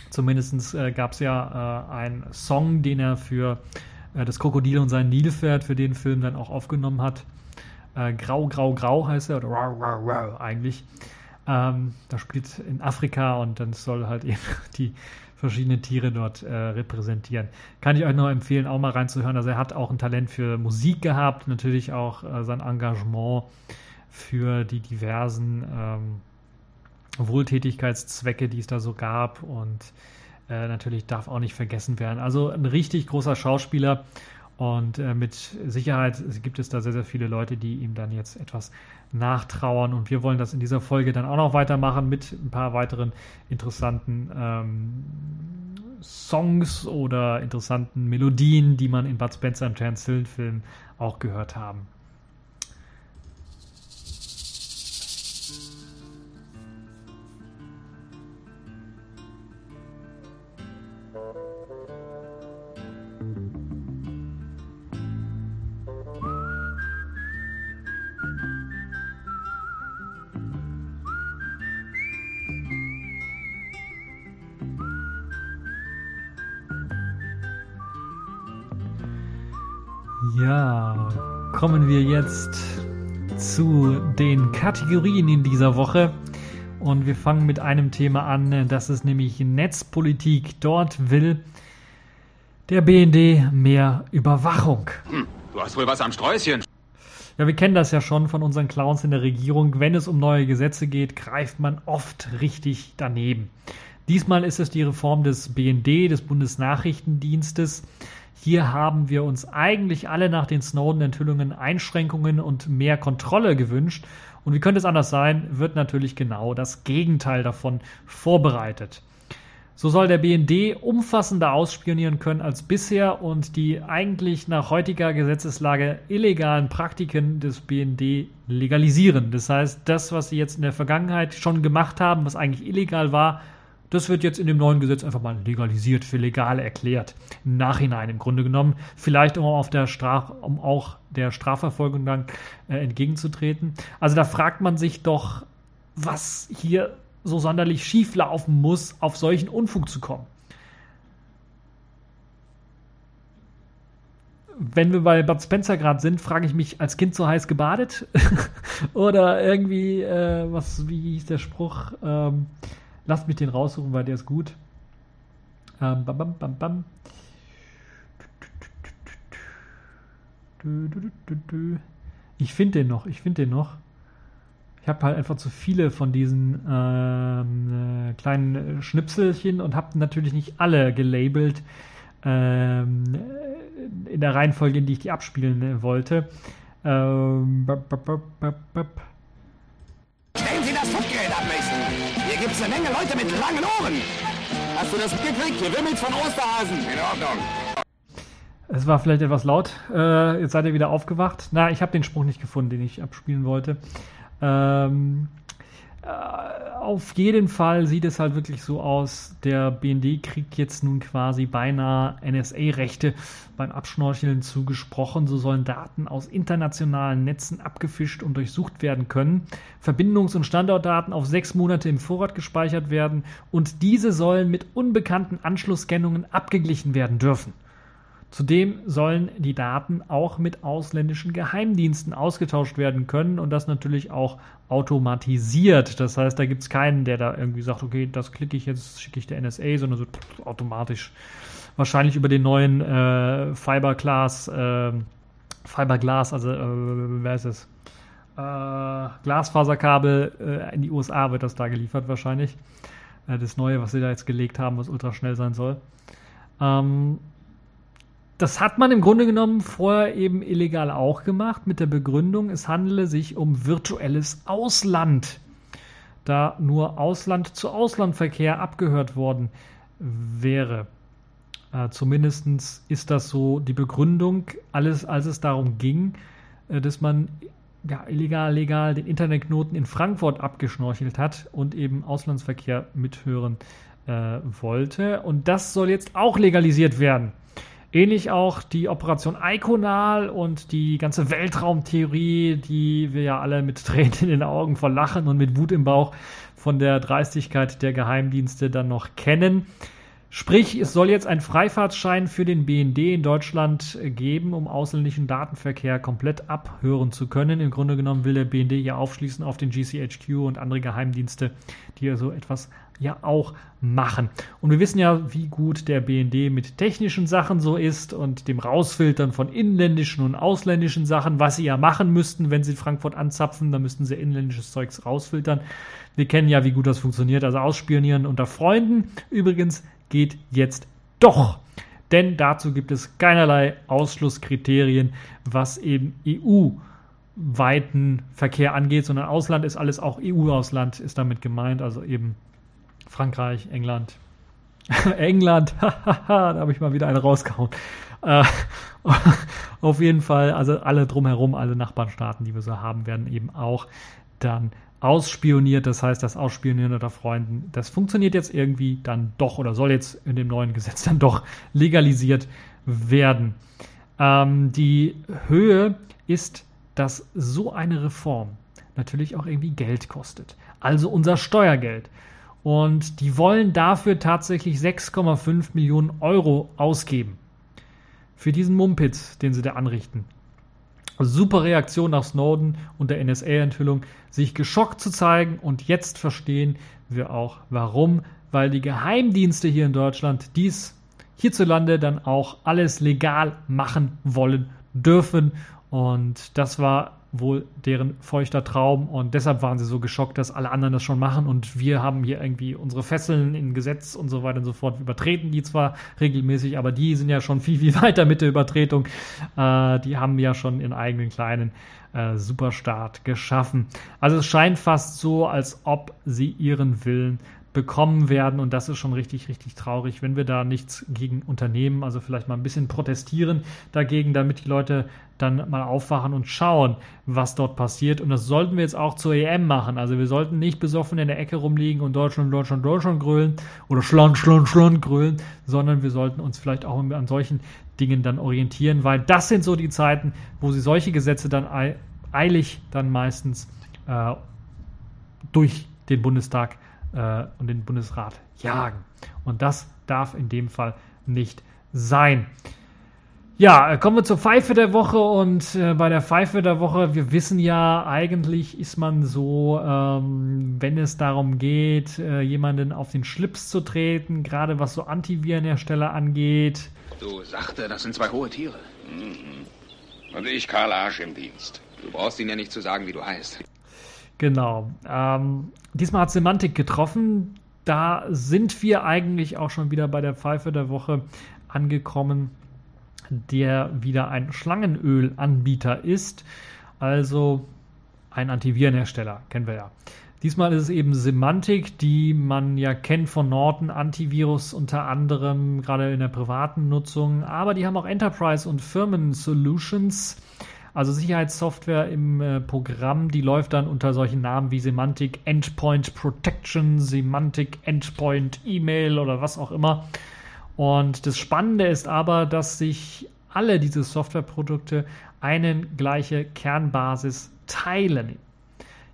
Zumindest äh, gab es ja äh, einen Song, den er für das Krokodil und sein Nilpferd für den Film dann auch aufgenommen hat. Grau, grau, grau heißt er, oder rau, rau, rau eigentlich. Ähm, da spielt in Afrika und dann soll halt eben die verschiedenen Tiere dort äh, repräsentieren. Kann ich euch nur empfehlen, auch mal reinzuhören. Also er hat auch ein Talent für Musik gehabt, natürlich auch äh, sein Engagement für die diversen ähm, Wohltätigkeitszwecke, die es da so gab und äh, natürlich darf auch nicht vergessen werden. Also ein richtig großer Schauspieler und äh, mit Sicherheit gibt es da sehr, sehr viele Leute, die ihm dann jetzt etwas nachtrauern. Und wir wollen das in dieser Folge dann auch noch weitermachen mit ein paar weiteren interessanten ähm, Songs oder interessanten Melodien, die man in Bud Spencer und Terence Hill Film auch gehört haben. Jetzt zu den Kategorien in dieser Woche. Und wir fangen mit einem Thema an, das ist nämlich Netzpolitik. Dort will der BND mehr Überwachung. Hm, du hast wohl was am Sträußchen. Ja, wir kennen das ja schon von unseren Clowns in der Regierung. Wenn es um neue Gesetze geht, greift man oft richtig daneben. Diesmal ist es die Reform des BND, des Bundesnachrichtendienstes. Hier haben wir uns eigentlich alle nach den Snowden-Enthüllungen Einschränkungen und mehr Kontrolle gewünscht. Und wie könnte es anders sein, wird natürlich genau das Gegenteil davon vorbereitet. So soll der BND umfassender ausspionieren können als bisher und die eigentlich nach heutiger Gesetzeslage illegalen Praktiken des BND legalisieren. Das heißt, das, was sie jetzt in der Vergangenheit schon gemacht haben, was eigentlich illegal war, das wird jetzt in dem neuen Gesetz einfach mal legalisiert, für legal erklärt. Im Nachhinein im Grunde genommen. Vielleicht um, auf der Straf, um auch der Strafverfolgung dann äh, entgegenzutreten. Also da fragt man sich doch, was hier so sonderlich schief laufen muss, auf solchen Unfug zu kommen. wenn wir bei Bud Spencer gerade sind, frage ich mich, als Kind so heiß gebadet? Oder irgendwie, äh, was, wie hieß der Spruch? Ähm, Lasst mich den raussuchen, weil der ist gut. Ähm, bam, bam, bam, bam. Ich finde den noch, ich finde den noch. Ich habe halt einfach zu viele von diesen ähm, äh, kleinen Schnipselchen und habe natürlich nicht alle gelabelt ähm, in der Reihenfolge, in die ich die abspielen wollte. Ähm, bap, bap, bap, Es eine Menge Leute mit langen Ohren. Hast du das mitgekriegt? Hier wimmelt's von Osterhasen. In Ordnung. Es war vielleicht etwas laut. Äh, jetzt seid ihr wieder aufgewacht. Na, ich habe den Spruch nicht gefunden, den ich abspielen wollte. Ähm, äh, auf jeden Fall sieht es halt wirklich so aus, der BND kriegt jetzt nun quasi beinahe NSA-Rechte beim Abschnorcheln zugesprochen. So sollen Daten aus internationalen Netzen abgefischt und durchsucht werden können, Verbindungs- und Standortdaten auf sechs Monate im Vorrat gespeichert werden und diese sollen mit unbekannten Anschlusskennungen abgeglichen werden dürfen. Zudem sollen die Daten auch mit ausländischen Geheimdiensten ausgetauscht werden können und das natürlich auch automatisiert. Das heißt, da gibt es keinen, der da irgendwie sagt, okay, das klicke ich jetzt, schicke ich der NSA, sondern so automatisch. Wahrscheinlich über den neuen äh, Fiberglass, äh, Fiberglass, also äh, wer ist es? Äh, Glasfaserkabel äh, in die USA wird das da geliefert wahrscheinlich. Äh, das neue, was sie da jetzt gelegt haben, was ultra schnell sein soll. Ähm, das hat man im Grunde genommen vorher eben illegal auch gemacht mit der Begründung, es handele sich um virtuelles Ausland, da nur Ausland zu Auslandverkehr abgehört worden wäre. Äh, Zumindest ist das so die Begründung, alles als es darum ging, äh, dass man ja, illegal, legal den Internetknoten in Frankfurt abgeschnorchelt hat und eben Auslandsverkehr mithören äh, wollte. Und das soll jetzt auch legalisiert werden. Ähnlich auch die Operation Iconal und die ganze Weltraumtheorie, die wir ja alle mit Tränen in den Augen vor Lachen und mit Wut im Bauch von der Dreistigkeit der Geheimdienste dann noch kennen. Sprich, es soll jetzt ein Freifahrtschein für den BND in Deutschland geben, um ausländischen Datenverkehr komplett abhören zu können. Im Grunde genommen will der BND hier aufschließen auf den GCHQ und andere Geheimdienste, die ja so etwas ja auch machen. Und wir wissen ja, wie gut der BND mit technischen Sachen so ist und dem Rausfiltern von inländischen und ausländischen Sachen, was sie ja machen müssten, wenn sie Frankfurt anzapfen, dann müssten sie inländisches Zeugs rausfiltern. Wir kennen ja, wie gut das funktioniert, also ausspionieren unter Freunden. Übrigens geht jetzt doch. Denn dazu gibt es keinerlei Ausschlusskriterien, was eben EU-weiten Verkehr angeht, sondern Ausland ist alles auch EU-Ausland, ist damit gemeint, also eben Frankreich, England. England, da habe ich mal wieder eine rausgehauen. Äh, auf jeden Fall, also alle drumherum, alle Nachbarnstaaten, die wir so haben, werden eben auch dann ausspioniert. Das heißt, das Ausspionieren unter Freunden, das funktioniert jetzt irgendwie dann doch oder soll jetzt in dem neuen Gesetz dann doch legalisiert werden. Ähm, die Höhe ist, dass so eine Reform natürlich auch irgendwie Geld kostet. Also unser Steuergeld. Und die wollen dafür tatsächlich 6,5 Millionen Euro ausgeben. Für diesen Mumpitz, den sie da anrichten. Super Reaktion nach Snowden und der NSA-Enthüllung, sich geschockt zu zeigen und jetzt verstehen wir auch warum, weil die Geheimdienste hier in Deutschland dies hierzulande dann auch alles legal machen wollen dürfen und das war wohl deren feuchter Traum und deshalb waren sie so geschockt, dass alle anderen das schon machen und wir haben hier irgendwie unsere Fesseln in Gesetz und so weiter und so fort übertreten, die zwar regelmäßig, aber die sind ja schon viel, viel weiter mit der Übertretung. Äh, die haben ja schon ihren eigenen kleinen äh, Superstaat geschaffen. Also es scheint fast so, als ob sie ihren Willen bekommen werden. Und das ist schon richtig, richtig traurig, wenn wir da nichts gegen unternehmen. Also vielleicht mal ein bisschen protestieren dagegen, damit die Leute dann mal aufwachen und schauen, was dort passiert. Und das sollten wir jetzt auch zur EM machen. Also wir sollten nicht besoffen in der Ecke rumliegen und Deutschland, Deutschland, Deutschland grölen oder Schland, Schland, Schland grölen, sondern wir sollten uns vielleicht auch an solchen Dingen dann orientieren, weil das sind so die Zeiten, wo sie solche Gesetze dann eilig dann meistens äh, durch den Bundestag äh, und den Bundesrat jagen. Und das darf in dem Fall nicht sein. Ja, äh, kommen wir zur Pfeife der Woche und äh, bei der Pfeife der Woche, wir wissen ja, eigentlich ist man so, ähm, wenn es darum geht, äh, jemanden auf den Schlips zu treten, gerade was so Antivirenhersteller angeht. Du sagte, das sind zwei hohe Tiere. Mhm. Und ich, Karl Arsch im Dienst. Du brauchst ihn ja nicht zu sagen, wie du heißt. Genau. Ähm, diesmal hat Semantik getroffen. Da sind wir eigentlich auch schon wieder bei der Pfeife der Woche angekommen, der wieder ein Schlangenölanbieter ist. Also ein Antivirenhersteller, kennen wir ja. Diesmal ist es eben Semantik, die man ja kennt von Norton Antivirus unter anderem, gerade in der privaten Nutzung. Aber die haben auch Enterprise und Firmen Solutions. Also Sicherheitssoftware im äh, Programm, die läuft dann unter solchen Namen wie Semantic Endpoint Protection, Semantic Endpoint Email oder was auch immer. Und das Spannende ist aber, dass sich alle diese Softwareprodukte eine gleiche Kernbasis teilen.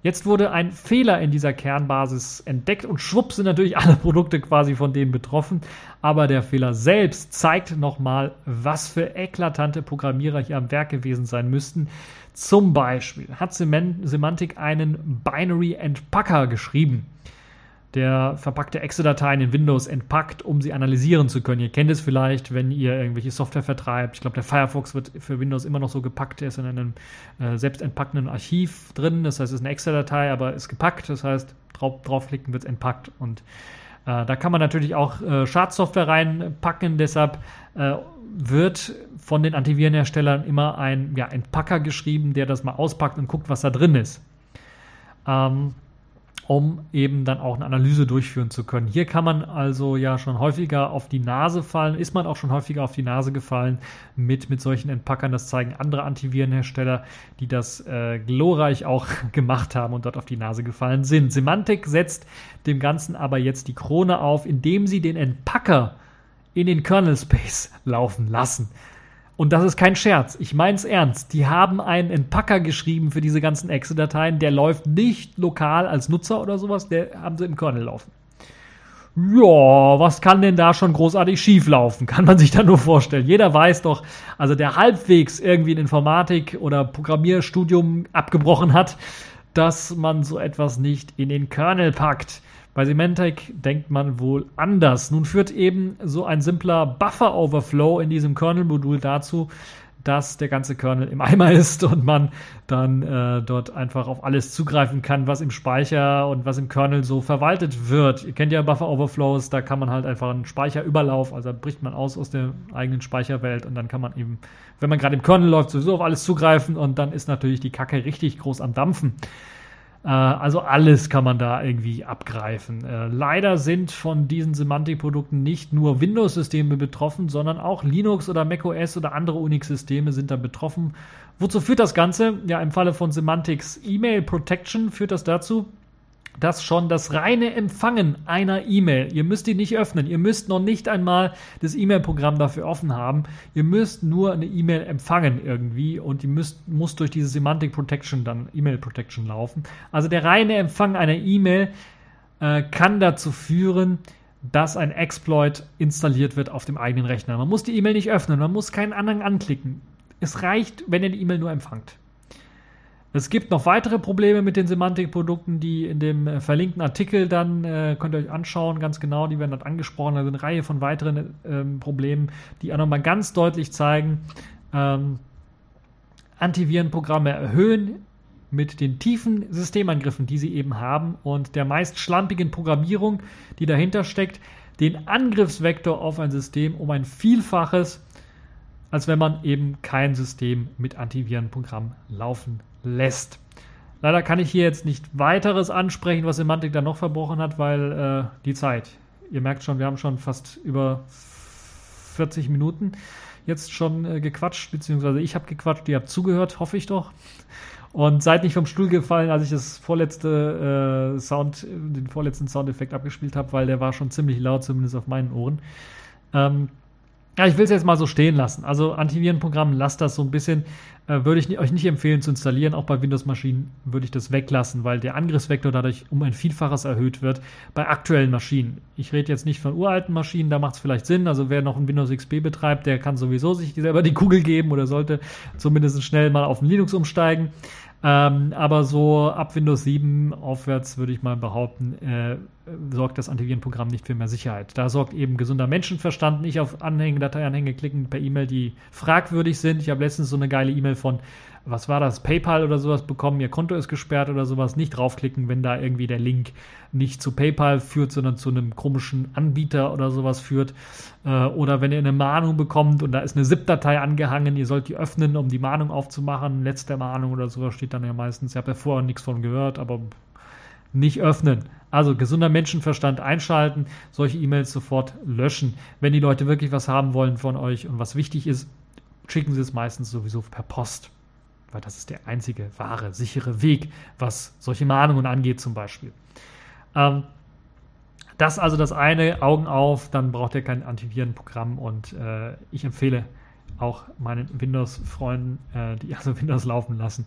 Jetzt wurde ein Fehler in dieser Kernbasis entdeckt und schwupp sind natürlich alle Produkte quasi von denen betroffen. Aber der Fehler selbst zeigt nochmal, was für eklatante Programmierer hier am Werk gewesen sein müssten. Zum Beispiel hat Semantic einen Binary Entpacker geschrieben der verpackte Exe-Dateien in Windows entpackt, um sie analysieren zu können. Ihr kennt es vielleicht, wenn ihr irgendwelche Software vertreibt. Ich glaube, der Firefox wird für Windows immer noch so gepackt. Er ist in einem äh, selbst entpackenden Archiv drin. Das heißt, es ist eine Exe-Datei, aber ist gepackt. Das heißt, drauf, draufklicken wird es entpackt. Und äh, da kann man natürlich auch äh, Schadsoftware reinpacken. Deshalb äh, wird von den Antivirenherstellern immer ein ja, Entpacker geschrieben, der das mal auspackt und guckt, was da drin ist. Ähm, um eben dann auch eine Analyse durchführen zu können. Hier kann man also ja schon häufiger auf die Nase fallen, ist man auch schon häufiger auf die Nase gefallen mit, mit solchen Entpackern. Das zeigen andere Antivirenhersteller, die das äh, glorreich auch gemacht haben und dort auf die Nase gefallen sind. Semantic setzt dem Ganzen aber jetzt die Krone auf, indem sie den Entpacker in den Kernel Space laufen lassen. Und das ist kein Scherz. Ich meine es ernst. Die haben einen Entpacker geschrieben für diese ganzen Exe-Dateien. Der läuft nicht lokal als Nutzer oder sowas. Der haben sie im Kernel laufen. Ja, was kann denn da schon großartig schief laufen? Kann man sich da nur vorstellen. Jeder weiß doch, also der halbwegs irgendwie ein Informatik- oder Programmierstudium abgebrochen hat, dass man so etwas nicht in den Kernel packt. Bei Symantec denkt man wohl anders. Nun führt eben so ein simpler Buffer-Overflow in diesem Kernel-Modul dazu, dass der ganze Kernel im Eimer ist und man dann äh, dort einfach auf alles zugreifen kann, was im Speicher und was im Kernel so verwaltet wird. Ihr kennt ja Buffer Overflows, da kann man halt einfach einen Speicherüberlauf, also bricht man aus aus der eigenen Speicherwelt und dann kann man eben, wenn man gerade im Kernel läuft, sowieso auf alles zugreifen und dann ist natürlich die Kacke richtig groß am Dampfen. Äh, also alles kann man da irgendwie abgreifen. Äh, leider sind von diesen Semantikprodukten nicht nur Windows-Systeme betroffen, sondern auch Linux oder macOS oder andere Unix-Systeme sind da betroffen. Wozu führt das Ganze? Ja, im Falle von Semantics E-Mail Protection führt das dazu, dass schon das reine Empfangen einer E-Mail, ihr müsst die nicht öffnen, ihr müsst noch nicht einmal das E-Mail-Programm dafür offen haben, ihr müsst nur eine E-Mail empfangen irgendwie und die müsst, muss durch diese Semantic Protection dann E-Mail Protection laufen. Also der reine Empfang einer E-Mail äh, kann dazu führen, dass ein Exploit installiert wird auf dem eigenen Rechner. Man muss die E-Mail nicht öffnen, man muss keinen anderen anklicken. Es reicht, wenn ihr die E-Mail nur empfangt. Es gibt noch weitere Probleme mit den Semantikprodukten, die in dem äh, verlinkten Artikel dann, äh, könnt ihr euch anschauen, ganz genau, die werden dort angesprochen. Da sind eine Reihe von weiteren ähm, Problemen, die auch nochmal ganz deutlich zeigen, ähm, Antivirenprogramme erhöhen mit den tiefen Systemangriffen, die sie eben haben und der meist schlampigen Programmierung, die dahinter steckt, den Angriffsvektor auf ein System um ein Vielfaches, als wenn man eben kein System mit Antivirenprogramm laufen lässt. Leider kann ich hier jetzt nicht weiteres ansprechen, was Semantik da noch verbrochen hat, weil äh, die Zeit. Ihr merkt schon, wir haben schon fast über 40 Minuten jetzt schon äh, gequatscht, beziehungsweise ich habe gequatscht, ihr habt zugehört, hoffe ich doch. Und seid nicht vom Stuhl gefallen, als ich das vorletzte äh, Sound, den vorletzten Soundeffekt abgespielt habe, weil der war schon ziemlich laut, zumindest auf meinen Ohren. Ähm, ja, ich will es jetzt mal so stehen lassen. Also Antivirenprogramm, lasst das so ein bisschen. Äh, würde ich euch nicht empfehlen zu installieren. Auch bei Windows-Maschinen würde ich das weglassen, weil der Angriffsvektor dadurch um ein Vielfaches erhöht wird bei aktuellen Maschinen. Ich rede jetzt nicht von uralten Maschinen, da macht es vielleicht Sinn. Also wer noch ein Windows XP betreibt, der kann sowieso sich selber die Kugel geben oder sollte zumindest schnell mal auf ein Linux umsteigen. Ähm, aber so ab Windows 7 aufwärts würde ich mal behaupten, äh, sorgt das Antivirenprogramm nicht für mehr Sicherheit. Da sorgt eben gesunder Menschenverstand, nicht auf Anhänge, Dateianhänge klicken per E-Mail, die fragwürdig sind. Ich habe letztens so eine geile E-Mail von was war das, PayPal oder sowas bekommen, ihr Konto ist gesperrt oder sowas, nicht draufklicken, wenn da irgendwie der Link nicht zu PayPal führt, sondern zu einem komischen Anbieter oder sowas führt. Äh, oder wenn ihr eine Mahnung bekommt und da ist eine ZIP-Datei angehangen, ihr sollt die öffnen, um die Mahnung aufzumachen, letzte Mahnung oder sowas steht dann ja meistens. Ich habe ja vorher nichts von gehört, aber nicht öffnen. Also gesunder Menschenverstand einschalten, solche E-Mails sofort löschen. Wenn die Leute wirklich was haben wollen von euch und was wichtig ist, schicken sie es meistens sowieso per Post weil das ist der einzige wahre, sichere Weg, was solche Mahnungen angeht zum Beispiel. Ähm, das also das eine, Augen auf, dann braucht ihr kein Antivirenprogramm und äh, ich empfehle auch meinen Windows-Freunden, äh, die also Windows laufen lassen,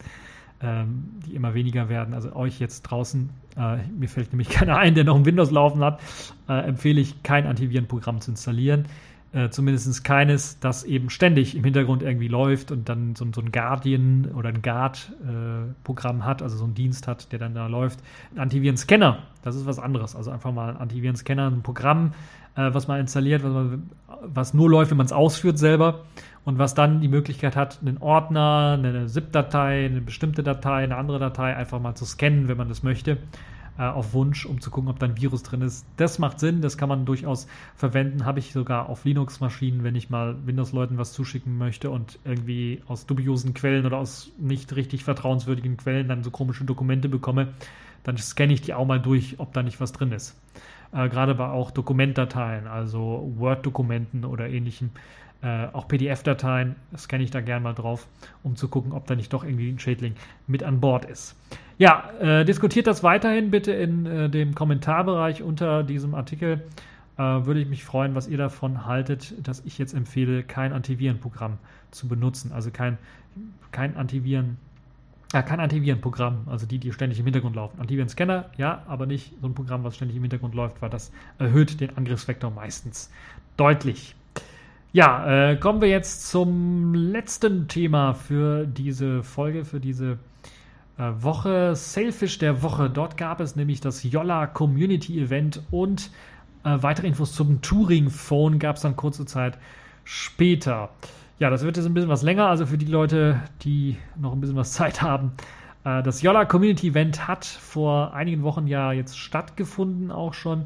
ähm, die immer weniger werden, also euch jetzt draußen, äh, mir fällt nämlich keiner ein, der noch ein Windows laufen hat, äh, empfehle ich kein Antivirenprogramm zu installieren äh, zumindest keines, das eben ständig im Hintergrund irgendwie läuft und dann so, so ein Guardian oder ein Guard-Programm äh, hat, also so ein Dienst hat, der dann da läuft. Ein Antiviren-Scanner, das ist was anderes. Also einfach mal ein Antiviren-Scanner, ein Programm, äh, was man installiert, was, man, was nur läuft, wenn man es ausführt selber und was dann die Möglichkeit hat, einen Ordner, eine ZIP-Datei, eine bestimmte Datei, eine andere Datei einfach mal zu scannen, wenn man das möchte äh, auf Wunsch, um zu gucken, ob da ein Virus drin ist. Das macht Sinn, das kann man durchaus verwenden. Habe ich sogar auf Linux-Maschinen, wenn ich mal Windows-Leuten was zuschicken möchte und irgendwie aus dubiosen Quellen oder aus nicht richtig vertrauenswürdigen Quellen dann so komische Dokumente bekomme, dann scanne ich die auch mal durch, ob da nicht was drin ist. Äh, Gerade bei auch Dokumentdateien, also Word-Dokumenten oder ähnlichem. Äh, auch PDF-Dateien scanne ich da gerne mal drauf, um zu gucken, ob da nicht doch irgendwie ein Schädling mit an Bord ist. Ja, äh, diskutiert das weiterhin bitte in äh, dem Kommentarbereich unter diesem Artikel äh, würde ich mich freuen, was ihr davon haltet, dass ich jetzt empfehle, kein Antivirenprogramm zu benutzen. Also kein, kein Antiviren, äh, kein Antivirenprogramm, also die, die ständig im Hintergrund laufen. Antiviren-Scanner, ja, aber nicht so ein Programm, was ständig im Hintergrund läuft, weil das erhöht den Angriffsvektor meistens deutlich. Ja, äh, kommen wir jetzt zum letzten Thema für diese Folge, für diese äh, Woche. Sailfish der Woche. Dort gab es nämlich das Yolla Community Event und äh, weitere Infos zum Touring Phone gab es dann kurze Zeit später. Ja, das wird jetzt ein bisschen was länger, also für die Leute, die noch ein bisschen was Zeit haben. Äh, das Yolla Community Event hat vor einigen Wochen ja jetzt stattgefunden, auch schon.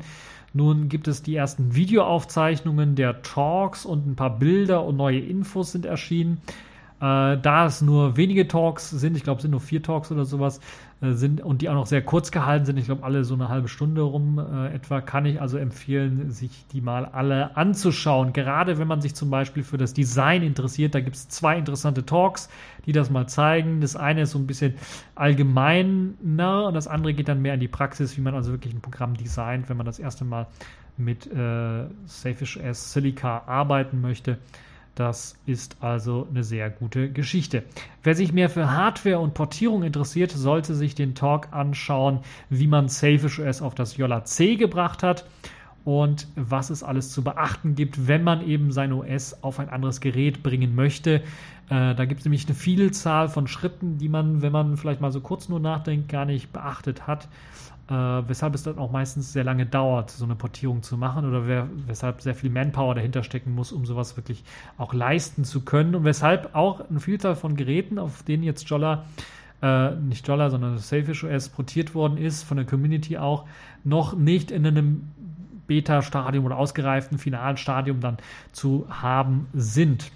Nun gibt es die ersten Videoaufzeichnungen der Talks und ein paar Bilder und neue Infos sind erschienen. Äh, da es nur wenige Talks sind, ich glaube, es sind nur vier Talks oder sowas, sind und die auch noch sehr kurz gehalten sind, ich glaube, alle so eine halbe Stunde rum äh, etwa, kann ich also empfehlen, sich die mal alle anzuschauen. Gerade wenn man sich zum Beispiel für das Design interessiert, da gibt es zwei interessante Talks, die das mal zeigen. Das eine ist so ein bisschen allgemeiner und das andere geht dann mehr in die Praxis, wie man also wirklich ein Programm designt, wenn man das erste Mal mit äh, Safish S Silica arbeiten möchte. Das ist also eine sehr gute Geschichte. Wer sich mehr für Hardware und Portierung interessiert, sollte sich den Talk anschauen, wie man Selfish OS auf das Yola C gebracht hat und was es alles zu beachten gibt, wenn man eben sein OS auf ein anderes Gerät bringen möchte. Äh, da gibt es nämlich eine Vielzahl von Schritten, die man, wenn man vielleicht mal so kurz nur nachdenkt, gar nicht beachtet hat äh, weshalb es dann auch meistens sehr lange dauert, so eine Portierung zu machen oder wer, weshalb sehr viel Manpower dahinter stecken muss, um sowas wirklich auch leisten zu können und weshalb auch eine Vielzahl von Geräten, auf denen jetzt Jolla äh, nicht Jolla, sondern Selfish OS portiert worden ist, von der Community auch, noch nicht in einem Beta-Stadium oder ausgereiften finalen Stadium dann zu haben sind.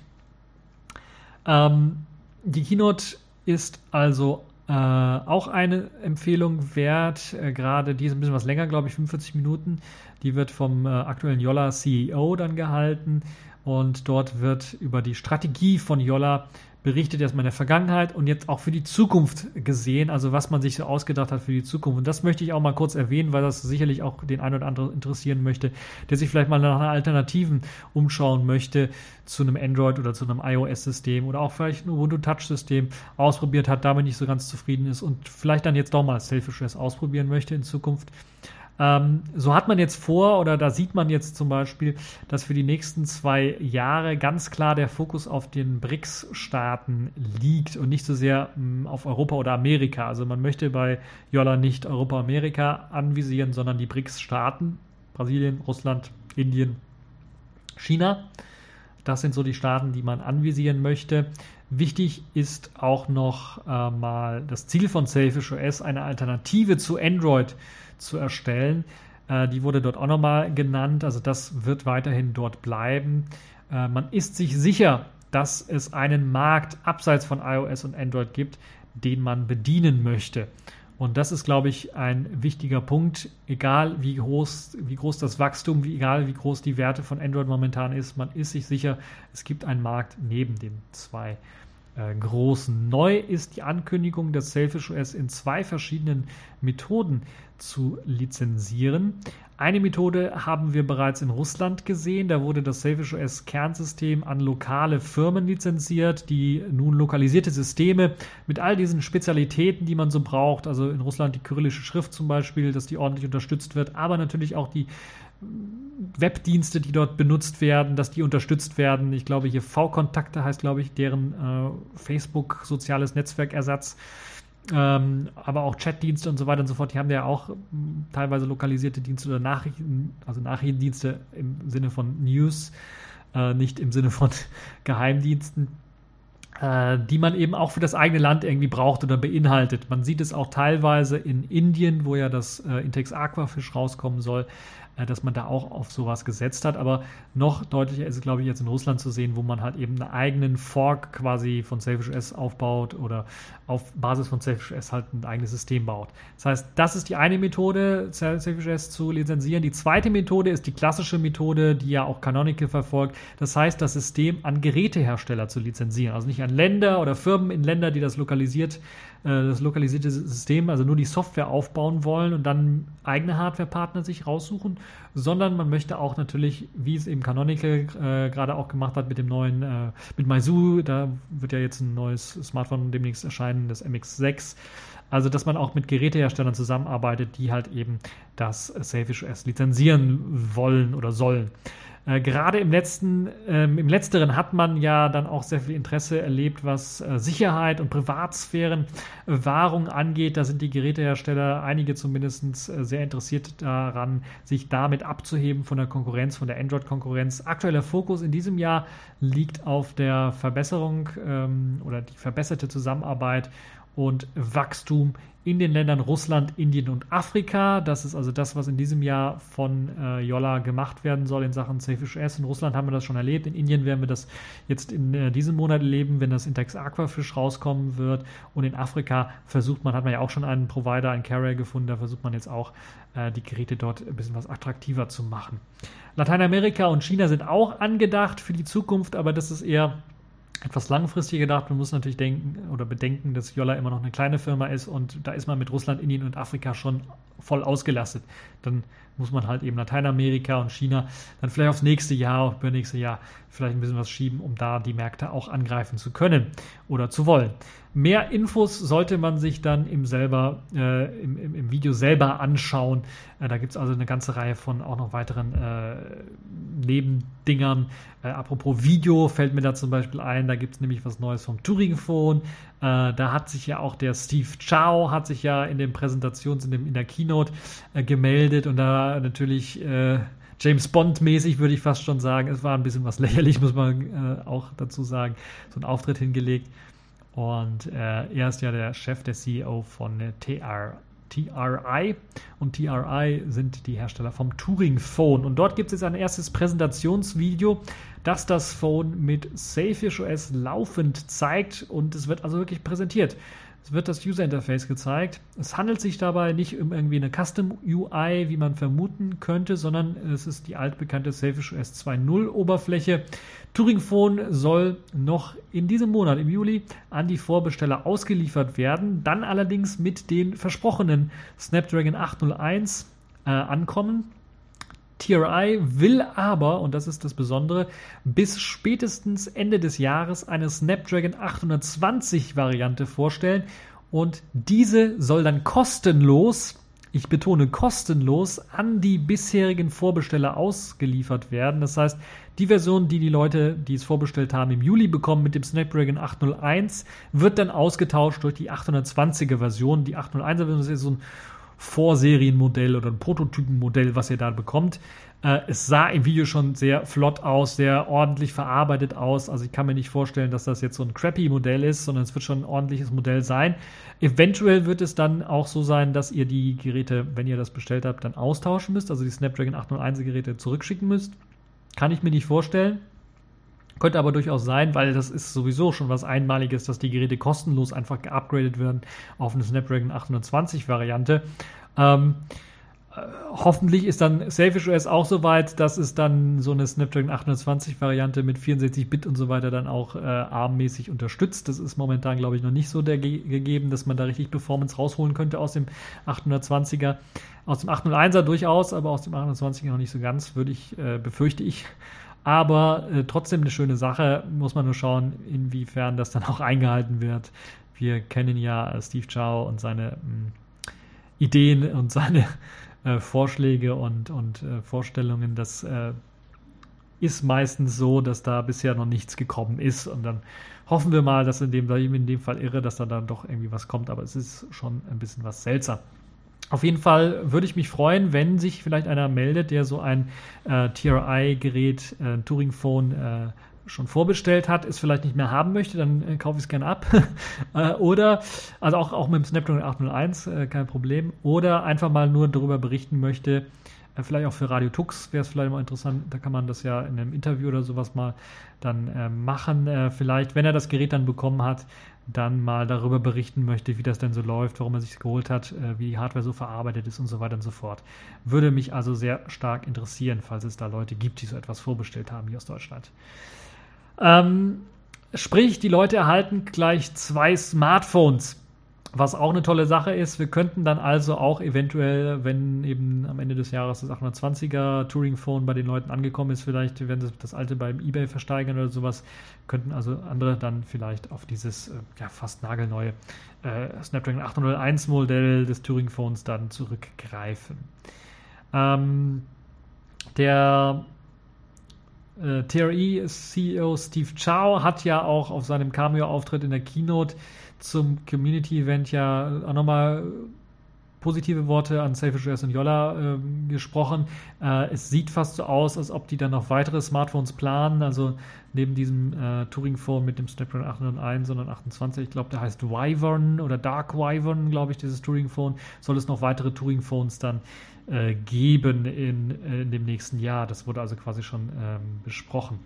Ähm, die Keynote ist also äh, auch eine Empfehlung wert, äh, gerade die ist ein bisschen was länger, glaube ich, 45 Minuten. Die wird vom äh, aktuellen Yolla CEO dann gehalten und dort wird über die Strategie von Yolla berichtet erstmal in der Vergangenheit und jetzt auch für die Zukunft gesehen, also was man sich so ausgedacht hat für die Zukunft. Und das möchte ich auch mal kurz erwähnen, weil das sicherlich auch den einen oder anderen interessieren möchte, der sich vielleicht mal nach einer Alternativen umschauen möchte zu einem Android oder zu einem iOS-System oder auch vielleicht ein Ubuntu Touch-System ausprobiert hat, damit nicht so ganz zufrieden ist und vielleicht dann jetzt doch mal Selfish ausprobieren möchte in Zukunft. Ähm, so hat man jetzt vor, oder da sieht man jetzt zum Beispiel, dass für die nächsten zwei Jahre ganz klar der Fokus auf den BRICS-Staaten liegt und nicht so sehr mh, mm, auf Europa oder Amerika. Also man möchte bei Jolla nicht Europa, Amerika anvisieren, sondern die BRICS-Staaten, Brasilien, Russland, Indien, China. Das sind so die Staaten, die man anvisieren möchte. Wichtig ist auch noch äh, mal das Ziel von Selfish OS, eine Alternative zu Android zu erstellen. Äh, die wurde dort auch nochmal genannt. Also das wird weiterhin dort bleiben. Äh, man ist sich sicher, dass es einen Markt abseits von iOS und Android gibt, den man bedienen möchte. Und das ist, glaube ich, ein wichtiger Punkt. Egal wie groß, wie groß das Wachstum, wie, egal wie groß die Werte von Android momentan ist, man ist sich sicher, es gibt einen Markt neben den zwei äh, großen. Neu ist die Ankündigung, das Selfish OS in zwei verschiedenen Methoden zu lizenzieren. Eine Methode haben wir bereits in Russland gesehen. Da wurde das Selfish OS Kernsystem an lokale Firmen lizenziert, die nun lokalisierte Systeme mit all diesen Spezialitäten, die man so braucht, also in Russland die kyrillische Schrift zum Beispiel, dass die ordentlich unterstützt wird, aber natürlich auch die Webdienste, die dort benutzt werden, dass die unterstützt werden. Ich glaube, hier V-Kontakte heißt, glaube ich, deren äh, Facebook soziales Netzwerkersatz. Ähm, aber auch Chatdienste und so weiter und so fort, die haben ja auch m, teilweise lokalisierte Dienste oder Nachrichten, also Nachrichtendienste im Sinne von News, äh, nicht im Sinne von Geheimdiensten, äh, die man eben auch für das eigene Land irgendwie braucht oder beinhaltet. Man sieht es auch teilweise in Indien, wo ja das äh, Intex Aquafish rauskommen soll, dass man da auch auf sowas gesetzt hat. Aber noch deutlicher ist es, glaube ich, jetzt in Russland zu sehen, wo man halt eben einen eigenen Fork quasi von Selfish S aufbaut oder auf Basis von Selfish S halt ein eigenes System baut. Das heißt, das ist die eine Methode, Selfish S zu lizenzieren. Die zweite Methode ist die klassische Methode, die ja auch Canonical verfolgt. Das heißt, das System an Gerätehersteller zu lizenzieren. Also nicht an Länder oder Firmen in Länder, die das lokalisiert äh, das lokalisierte System, also nur die Software aufbauen wollen und dann eigene Hardware-Partner sich raussuchen, sondern man möchte auch natürlich, wie es eben Canonical äh, gerade auch gemacht hat mit dem neuen, äh, mit Meizu, da wird ja jetzt ein neues Smartphone demnächst erscheinen, das MX6. Also, dass man auch mit Geräteherstellern zusammenarbeitet, die halt eben das Selfish OS lizenzieren wollen oder sollen. Äh, gerade im letzten, ähm, im letzteren hat man ja dann auch sehr viel Interesse erlebt, was äh, Sicherheit und Privatsphärenwahrung angeht. Da sind die Gerätehersteller, einige zumindest, äh, sehr interessiert daran, sich damit abzuheben von der Konkurrenz, von der Android-Konkurrenz. Aktueller Fokus in diesem Jahr liegt auf der Verbesserung ähm, oder die verbesserte Zusammenarbeit und Wachstum in den Ländern Russland, Indien und Afrika. Das ist also das, was in diesem Jahr von äh, Jolla gemacht werden soll in Sachen Safish S. In Russland haben wir das schon erlebt. In Indien werden wir das jetzt in äh, diesem Monat erleben, wenn das Intex Aquafish rauskommen wird. Und in Afrika versucht man, hat man ja auch schon einen Provider, einen Carrier gefunden, da versucht man jetzt auch äh, die Geräte dort ein bisschen was attraktiver zu machen. Lateinamerika und China sind auch angedacht für die Zukunft, aber das ist eher etwas langfristig gedacht. Man muss natürlich denken oder bedenken, dass Jolla immer noch eine kleine Firma ist und da ist man mit Russland, Indien und Afrika schon voll ausgelastet. Dann muss man halt eben Lateinamerika und China dann vielleicht aufs nächste Jahr, auf nächste Jahr vielleicht ein bisschen was schieben, um da die Märkte auch angreifen zu können oder zu wollen. Mehr Infos sollte man sich dann im, selber, äh, im, im, im, Video selber anschauen. Äh, da gibt es also eine ganze Reihe von auch noch weiteren äh, Nebendingern. Äh, apropos Video fällt mir da zum Beispiel ein, da gibt es nämlich was Neues vom Turing-Phone. Äh, da hat sich ja auch der Steve Chow, hat sich ja in dem Präsentations-, in, dem, in der Keynote äh, gemeldet und da natürlich James Bond-mäßig würde ich fast schon sagen. Es war ein bisschen was lächerlich, muss man auch dazu sagen. So ein Auftritt hingelegt. Und äh, er ist ja der Chef, der CEO von äh, TR, TRI. Und TRI sind die Hersteller vom Turing Phone. Und dort gibt es jetzt ein erstes Präsentationsvideo, das das Phone mit Safish OS laufend zeigt. Und es wird also wirklich präsentiert. Es wird das User Interface gezeigt. Es handelt sich dabei nicht um irgendwie eine Custom UI, wie man vermuten könnte, sondern es ist die altbekannte Selfish OS 2.0 Oberfläche. Turing Phone soll noch in diesem Monat, im Juli, an die Vorbesteller ausgeliefert werden, dann allerdings mit den versprochenen Snapdragon 801 äh, ankommen. TRI will aber, und das ist das Besondere, bis spätestens Ende des Jahres eine Snapdragon 820 Variante vorstellen und diese soll dann kostenlos, ich betone kostenlos, an die bisherigen Vorbesteller ausgeliefert werden. Das heißt, die Version, die die Leute, die es vorbestellt haben, im Juli bekommen mit dem Snapdragon 801, wird dann ausgetauscht durch die 820er Version. Die 801er Version ist so ein Vorserienmodell oder ein Prototypenmodell, was ihr da bekommt. Äh, es sah im Video schon sehr flott aus, sehr ordentlich verarbeitet aus. Also ich kann mir nicht vorstellen, dass das jetzt so ein crappy Modell ist, sondern es wird schon ein ordentliches Modell sein. Eventuell wird es dann auch so sein, dass ihr die Geräte, wenn ihr das bestellt habt, dann austauschen müsst, also die Snapdragon 801 Geräte zurückschicken müsst. Kann ich mir nicht vorstellen. Könnte aber durchaus sein, weil das ist sowieso schon was Einmaliges, dass die Geräte kostenlos einfach geupgradet werden auf eine Snapdragon 820 Variante. Ähm, äh, hoffentlich ist dann Selfish OS auch so weit, dass es dann so eine Snapdragon 820 Variante mit 64-Bit und so weiter dann auch äh, ARM-mäßig unterstützt. Das ist momentan, glaube ich, noch nicht so ge gegeben, dass man da richtig Performance rausholen könnte aus dem 820er. Aus dem 801er durchaus, aber aus dem 820er noch nicht so ganz, würde ich, äh, befürchte ich. Aber äh, trotzdem eine schöne Sache. Muss man nur schauen, inwiefern das dann auch eingehalten wird. Wir kennen ja äh, Steve Chow und seine mh, mm, Ideen und seine äh, Vorschläge und, und äh, Vorstellungen. Das äh, ist meistens so, dass da bisher noch nichts gekommen ist. Und dann hoffen wir mal, dass in dem, in dem Fall irre, dass da dann doch irgendwie was kommt. Aber es ist schon ein bisschen was seltsam. Auf jeden Fall würde ich mich freuen, wenn sich vielleicht einer meldet, der so ein äh, TRI-Gerät, äh, Turing-Phone äh, schon vorbestellt hat, es vielleicht nicht mehr haben möchte, dann äh, kaufe ich es gerne ab. äh, oder, also auch, auch mit dem Snapdragon 801, äh, kein Problem. Oder einfach mal nur darüber berichten möchte, äh, vielleicht auch für Radio Tux wäre es vielleicht mal interessant, da kann man das ja in einem Interview oder sowas mal dann äh, machen. Äh, vielleicht, wenn er das Gerät dann bekommen hat, dann mal darüber berichten möchte, wie das denn so läuft, warum er sich geholt hat, äh, wie die Hardware so verarbeitet ist und so weiter und so fort. Würde mich also sehr stark interessieren, falls es da Leute gibt, die so etwas vorbestellt haben hier aus Deutschland. Ähm, sprich, die Leute erhalten gleich zwei Smartphones. Was auch eine tolle Sache ist, wir könnten dann also auch eventuell, wenn eben am Ende des Jahres das 820er Touring Phone bei den Leuten angekommen ist, vielleicht werden sie das alte beim eBay versteigern oder sowas, könnten also andere dann vielleicht auf dieses äh, ja, fast nagelneue äh, Snapdragon 801 Modell des Touring Phones dann zurückgreifen. Ähm, der äh, TRE-CEO Steve Chow hat ja auch auf seinem Cameo-Auftritt in der Keynote zum Community-Event ja auch nochmal positive Worte an Selfish OS und Yolla äh, gesprochen. Äh, es sieht fast so aus, als ob die dann noch weitere Smartphones planen. Also neben diesem äh, Touring-Phone mit dem Snapdragon 801, sondern 28, ich glaube, der heißt Wyvern oder Dark Wyvern, glaube ich, dieses Touring-Phone, soll es noch weitere Touring-Phones dann äh, geben in, äh, in, dem nächsten Jahr. Das wurde also quasi schon ähm, besprochen.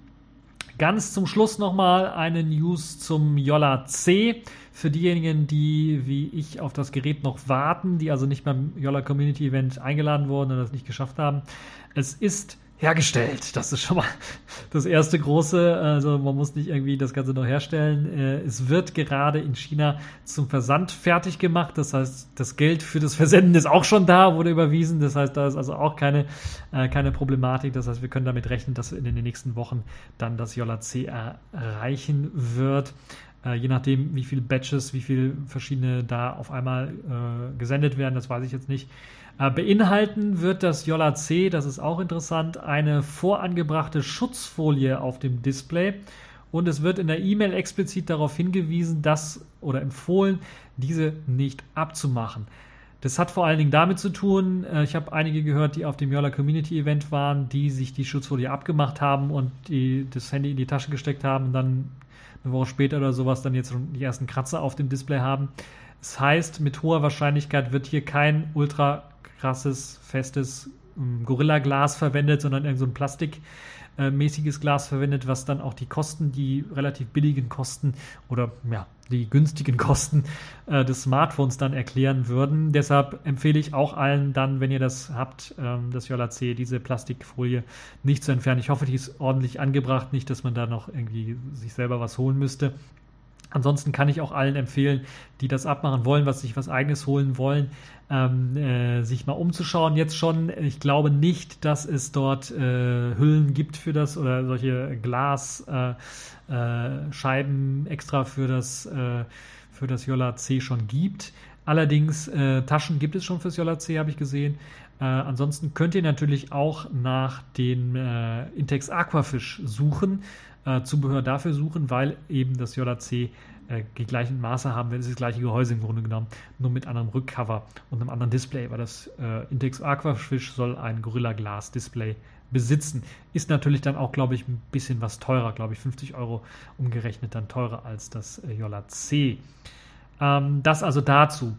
Ganz zum Schluss nochmal eine News zum Yolla C. Für diejenigen, die wie ich auf das Gerät noch warten, die also nicht beim Yolla Community Event eingeladen wurden und das nicht geschafft haben. Es ist hergestellt. Das ist schon mal das erste große. Also man muss nicht irgendwie das Ganze noch herstellen. Äh, es wird gerade in China zum Versand fertig gemacht. Das heißt, das Geld für das Versenden ist auch schon da, wurde überwiesen. Das heißt, da ist also auch keine, äh, keine Problematik. Das heißt, wir können damit rechnen, dass in den nächsten Wochen dann das Yola C erreichen wird. Äh, je nachdem, wie viele Batches, wie viele verschiedene da auf einmal gesendet werden, das weiß ich jetzt nicht. Äh, beinhalten wird das Yola C, das ist auch interessant, eine vorangebrachte Schutzfolie auf dem Display. Und es wird in der E-Mail explizit darauf hingewiesen, dass oder empfohlen, diese nicht abzumachen. Das hat vor allen Dingen damit zu tun, äh, ich habe einige gehört, die auf dem Yola Community Event waren, die sich die Schutzfolie abgemacht haben und die, das Handy in die Tasche gesteckt haben und dann eine Woche später oder sowas dann jetzt schon die ersten Kratzer auf dem Display haben. Das heißt, mit hoher Wahrscheinlichkeit wird hier kein ultra krasses, festes ähm, Gorilla-Glas verwendet, sondern irgend so ein plastikmäßiges Glas verwendet, was dann auch die Kosten, die relativ billigen Kosten oder ja, die günstigen Kosten äh, des Smartphones dann erklären würden. Deshalb empfehle ich auch allen dann, wenn ihr das habt, ähm, das C, diese Plastikfolie nicht zu entfernen. Ich hoffe, die ist ordentlich angebracht, nicht, dass man da noch irgendwie sich selber was holen müsste. Ansonsten kann ich auch allen empfehlen, die das abmachen wollen, was sich was eigenes holen wollen, ähm, äh, sich mal umzuschauen. Jetzt schon, ich glaube nicht, dass es dort äh, Hüllen gibt für das oder solche Glasscheiben äh, äh extra für das, äh, für das Yola C schon gibt. Allerdings äh, Taschen gibt es schon fürs Yola C, habe ich gesehen. ansonsten könnt ihr natürlich auch nach dem Intex Aquafish suchen äh, Zubehör dafür suchen, weil eben das JC äh, die gleichen Maße haben, wenn es das gleiche Gehäuse im Grunde genommen, nur mit anderem Rückcover und einem anderen Display, weil das äh, Intex Aquafish soll ein Gorilla Glass Display besitzen. Ist natürlich dann auch, glaube ich, ein bisschen was teurer, glaube ich, 50 Euro umgerechnet dann teurer als das äh, Yola C. Ähm, das also dazu.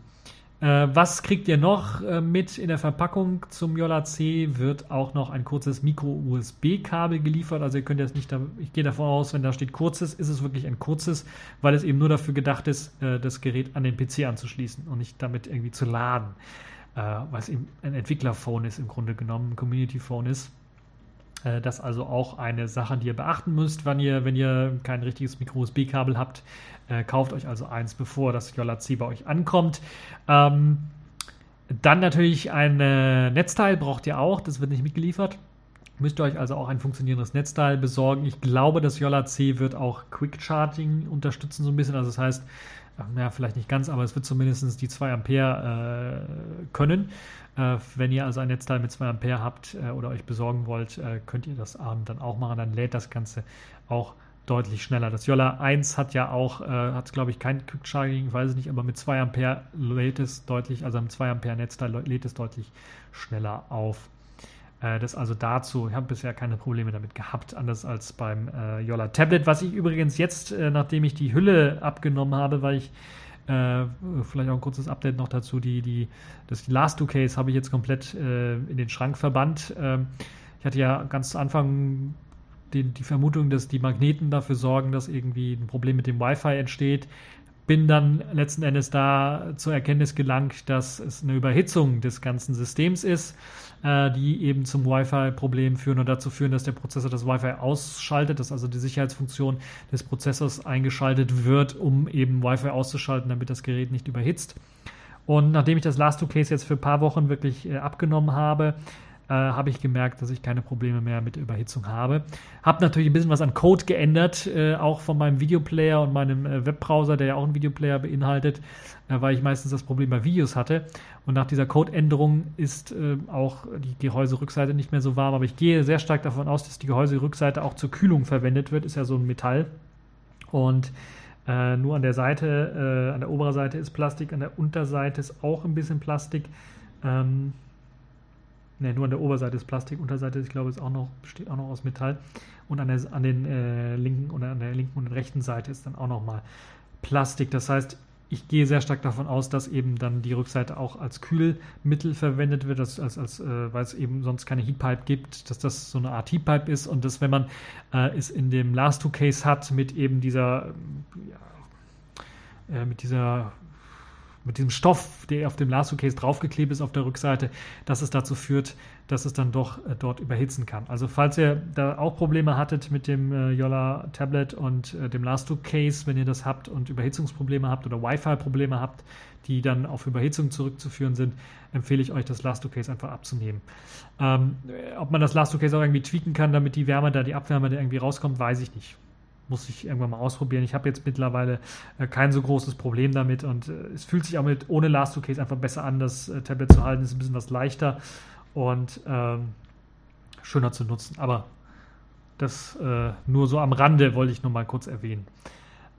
Äh, was kriegt ihr noch äh, mit in der Verpackung zum Yola C? Wird auch noch ein kurzes Micro-USB-Kabel geliefert. Also ihr könnt jetzt nicht, da, ich gehe davon aus, wenn da steht kurzes, ist es wirklich ein kurzes, weil es eben nur dafür gedacht ist, äh, das Gerät an den PC anzuschließen und nicht damit irgendwie zu laden. Äh, weil es eben ein Entwicklerphone ist, im Grunde genommen, ein Community-Phone ist. Äh, das also auch eine Sache, die ihr beachten müsst, wenn ihr, wenn ihr kein richtiges Micro-USB-Kabel habt. Äh, kauft euch also eins, bevor das Yola C bei euch ankommt. Ähm, dann natürlich ein äh, Netzteil braucht ihr auch, das wird nicht mitgeliefert. Müsst ihr euch also auch ein funktionierendes Netzteil besorgen. Ich glaube, das Yola C wird auch Quick Charging unterstützen, so ein bisschen. Also das heißt, ja, vielleicht nicht ganz, aber es wird zumindest die 2 Ampere äh, können. Äh, wenn ihr also ein Netzteil mit 2 Ampere habt äh, oder euch besorgen wollt, äh, könnt ihr das abend dann auch machen. Dann lädt das Ganze auch deutlich schneller. Das Yola 1 hat ja auch, äh, hat glaube ich kein Quick Charging, weiß ich nicht, aber mit 2 Ampere lädt es deutlich, also im 2 Ampere Netzteil lädt es deutlich schneller auf. Das also dazu, ich habe bisher keine Probleme damit gehabt, anders als beim äh, Yola Tablet, was ich übrigens jetzt, nachdem ich die Hülle abgenommen habe, weil ich äh, vielleicht auch ein kurzes Update noch dazu. Die, die, das Last 2 Case habe ich jetzt komplett äh, in den Schrank verbannt. Ähm, ich hatte ja ganz zu Anfang die, die Vermutung, dass die Magneten dafür sorgen, dass irgendwie ein Problem mit dem Wi-Fi entsteht. Bin dann letzten Endes da zur Erkenntnis gelangt, dass es eine Überhitzung des ganzen Systems ist. Äh, die eben zum Wi-Fi-Problem führen und dazu führen, dass der Prozessor das Wi-Fi ausschaltet, dass also die Sicherheitsfunktion des Prozessors eingeschaltet wird, um eben Wi-Fi auszuschalten, damit das Gerät nicht überhitzt. Und nachdem ich das Last2Case jetzt für ein paar Wochen wirklich äh, abgenommen habe, äh, habe ich gemerkt, dass ich keine Probleme mehr mit Überhitzung habe. Habe natürlich ein bisschen was an Code geändert, äh, auch von meinem Videoplayer und meinem äh, Webbrowser, der ja auch einen Videoplayer beinhaltet, äh, weil ich meistens das Problem bei Videos hatte. Und nach dieser Codeänderung ist äh, auch die Gehäuserückseite nicht mehr so warm. Aber ich gehe sehr stark davon aus, dass die Gehäuserückseite auch zur Kühlung verwendet wird. Ist ja so ein Metall. Und äh, nur an der Seite, an der oberen Seite ist Plastik, an der Unterseite ist auch ein bisschen Plastik. Ähm, Ne, nur an der Oberseite ist Plastik, Unterseite, ich glaube, ist auch noch, besteht auch noch aus Metall. Und an der, an den äh, linken oder an der linken und rechten Seite ist dann auch nochmal Plastik. Das heißt, ich gehe sehr stark davon aus, dass eben dann die Rückseite auch als Kühlmittel verwendet wird, als, als, als äh, weil es eben sonst keine Heatpipe gibt, dass das so eine Art Heatpipe ist und dass, wenn man äh, es in dem Last Two Case hat mit eben dieser, äh, mit dieser mit diesem Stoff, der auf dem Lasso-Case draufgeklebt ist auf der Rückseite, dass es dazu führt, dass es dann doch äh, dort überhitzen kann. Also falls ihr da auch Probleme hattet mit dem äh, Yola Tablet und äh, dem Lasto-Case, wenn ihr das habt und Überhitzungsprobleme habt oder Wi-Fi-Probleme habt, die dann auf Überhitzung zurückzuführen sind, empfehle ich euch, das Lasto-Case einfach abzunehmen. Ähm, ob man das Lasto-Case auch irgendwie tweaken kann, damit die Wärme da, die Abwärme da irgendwie rauskommt, weiß ich nicht muss ich irgendwann mal ausprobieren. Ich habe jetzt mittlerweile äh, kein so großes Problem damit und äh, es fühlt sich auch mit ohne Last 2 Case einfach besser an, das äh, Tablet zu halten. Ist ein bisschen was leichter und ähm, schöner zu nutzen. Aber das äh, nur so am Rande wollte ich noch mal kurz erwähnen.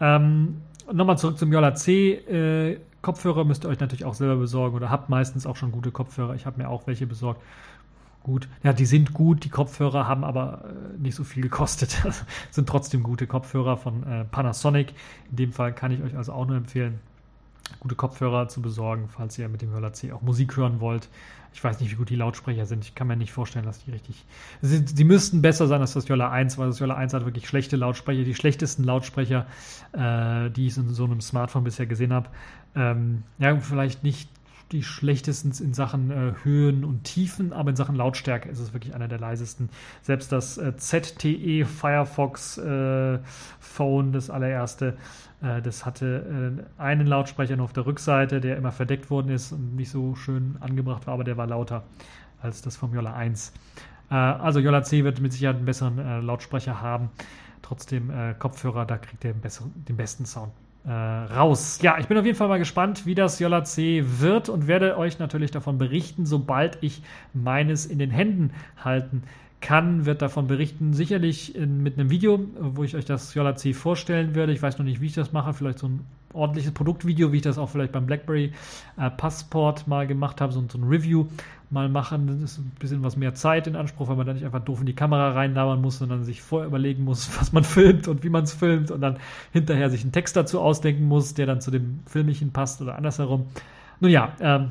Ähm, Nochmal zurück zum Yola C. Äh, Kopfhörer müsst ihr euch natürlich auch selber besorgen oder habt meistens auch schon gute Kopfhörer. Ich habe mir auch welche besorgt gut. Ja, die sind gut, die Kopfhörer haben aber äh, nicht so viel gekostet. sind trotzdem gute Kopfhörer von äh, Panasonic. In dem Fall kann ich euch also auch nur empfehlen, gute Kopfhörer zu besorgen, falls ihr mit dem Hörer C auch Musik hören wollt. Ich weiß nicht, wie gut die Lautsprecher sind. Ich kann mir nicht vorstellen, dass die richtig. Sie, die müssten besser sein als das Jolla 1, weil das Jolla 1 hat wirklich schlechte Lautsprecher. Die schlechtesten Lautsprecher, äh, die ich in so einem Smartphone bisher gesehen habe. Ähm, ja, vielleicht nicht die schlechtesten in Sachen äh, Höhen und Tiefen, aber in Sachen Lautstärke ist es wirklich einer der leisesten. Selbst das äh, ZTE Firefox äh, Phone, das allererste, äh, das hatte äh, einen Lautsprecher nur auf der Rückseite, der immer verdeckt worden ist und nicht so schön angebracht war, aber der war lauter als das vom Yola 1. Äh, also Yola C wird mit Sicherheit einen besseren Lautsprecher haben. Trotzdem Kopfhörer, da kriegt er den, besseren, den besten Sound äh, raus. Ja, ich bin auf jeden Fall mal gespannt, wie das Jolla C wird und werde euch natürlich davon berichten, sobald ich meines in den Händen halten kann, wird davon berichten. Sicherlich in, mit einem Video, wo ich euch das Jolla C vorstellen werde. Ich weiß noch nicht, wie ich das mache. Vielleicht so ein ordentliches Produktvideo, wie ich das auch vielleicht beim BlackBerry äh, Passport mal gemacht habe, so, so, ein Review mal machen. Das ist ein bisschen was mehr Zeit in Anspruch, weil man da nicht einfach doof in die Kamera reinlabern muss, sondern sich vorher überlegen muss, was man filmt und wie man es filmt und dann hinterher sich einen Text dazu ausdenken muss, der dann zu dem Filmchen passt oder andersherum. Nun ja, ähm,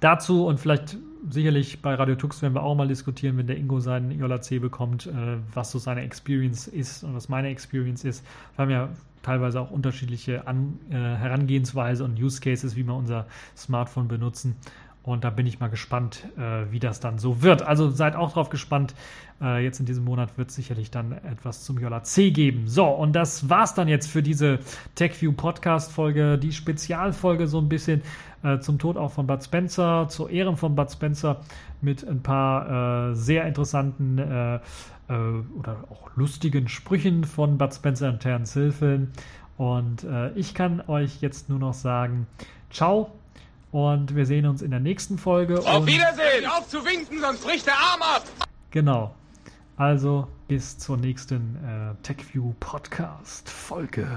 dazu und vielleicht sicherlich bei Radio Tux werden wir auch mal diskutieren, wenn der Ingo seinen Yola C bekommt, äh, was so seine Experience ist und was meine Experience ist. Wir haben ja teilweise auch unterschiedliche An äh, Herangehensweise und Use Cases, wie wir unser Smartphone benutzen. Und da bin ich mal gespannt, äh, wie das dann so wird. Also seid auch drauf gespannt. Äh, jetzt in diesem Monat wird es sicherlich dann etwas zum Yola C geben. So, und das war's dann jetzt für diese TechView Podcast-Folge, die Spezialfolge so ein bisschen äh, zum Tod auch von Bud Spencer, zu Ehren von Bud Spencer mit ein paar äh, sehr interessanten äh, äh, oder auch lustigen Sprüchen von Bud Spencer und Terence Hill Und ich kann euch jetzt nur noch sagen, ciao und wir sehen uns in der nächsten Folge. Auf Wiedersehen! Auf zu winken, sonst bricht der Arm ab! Genau. Also bis zur nächsten äh, TechView Podcast Folge.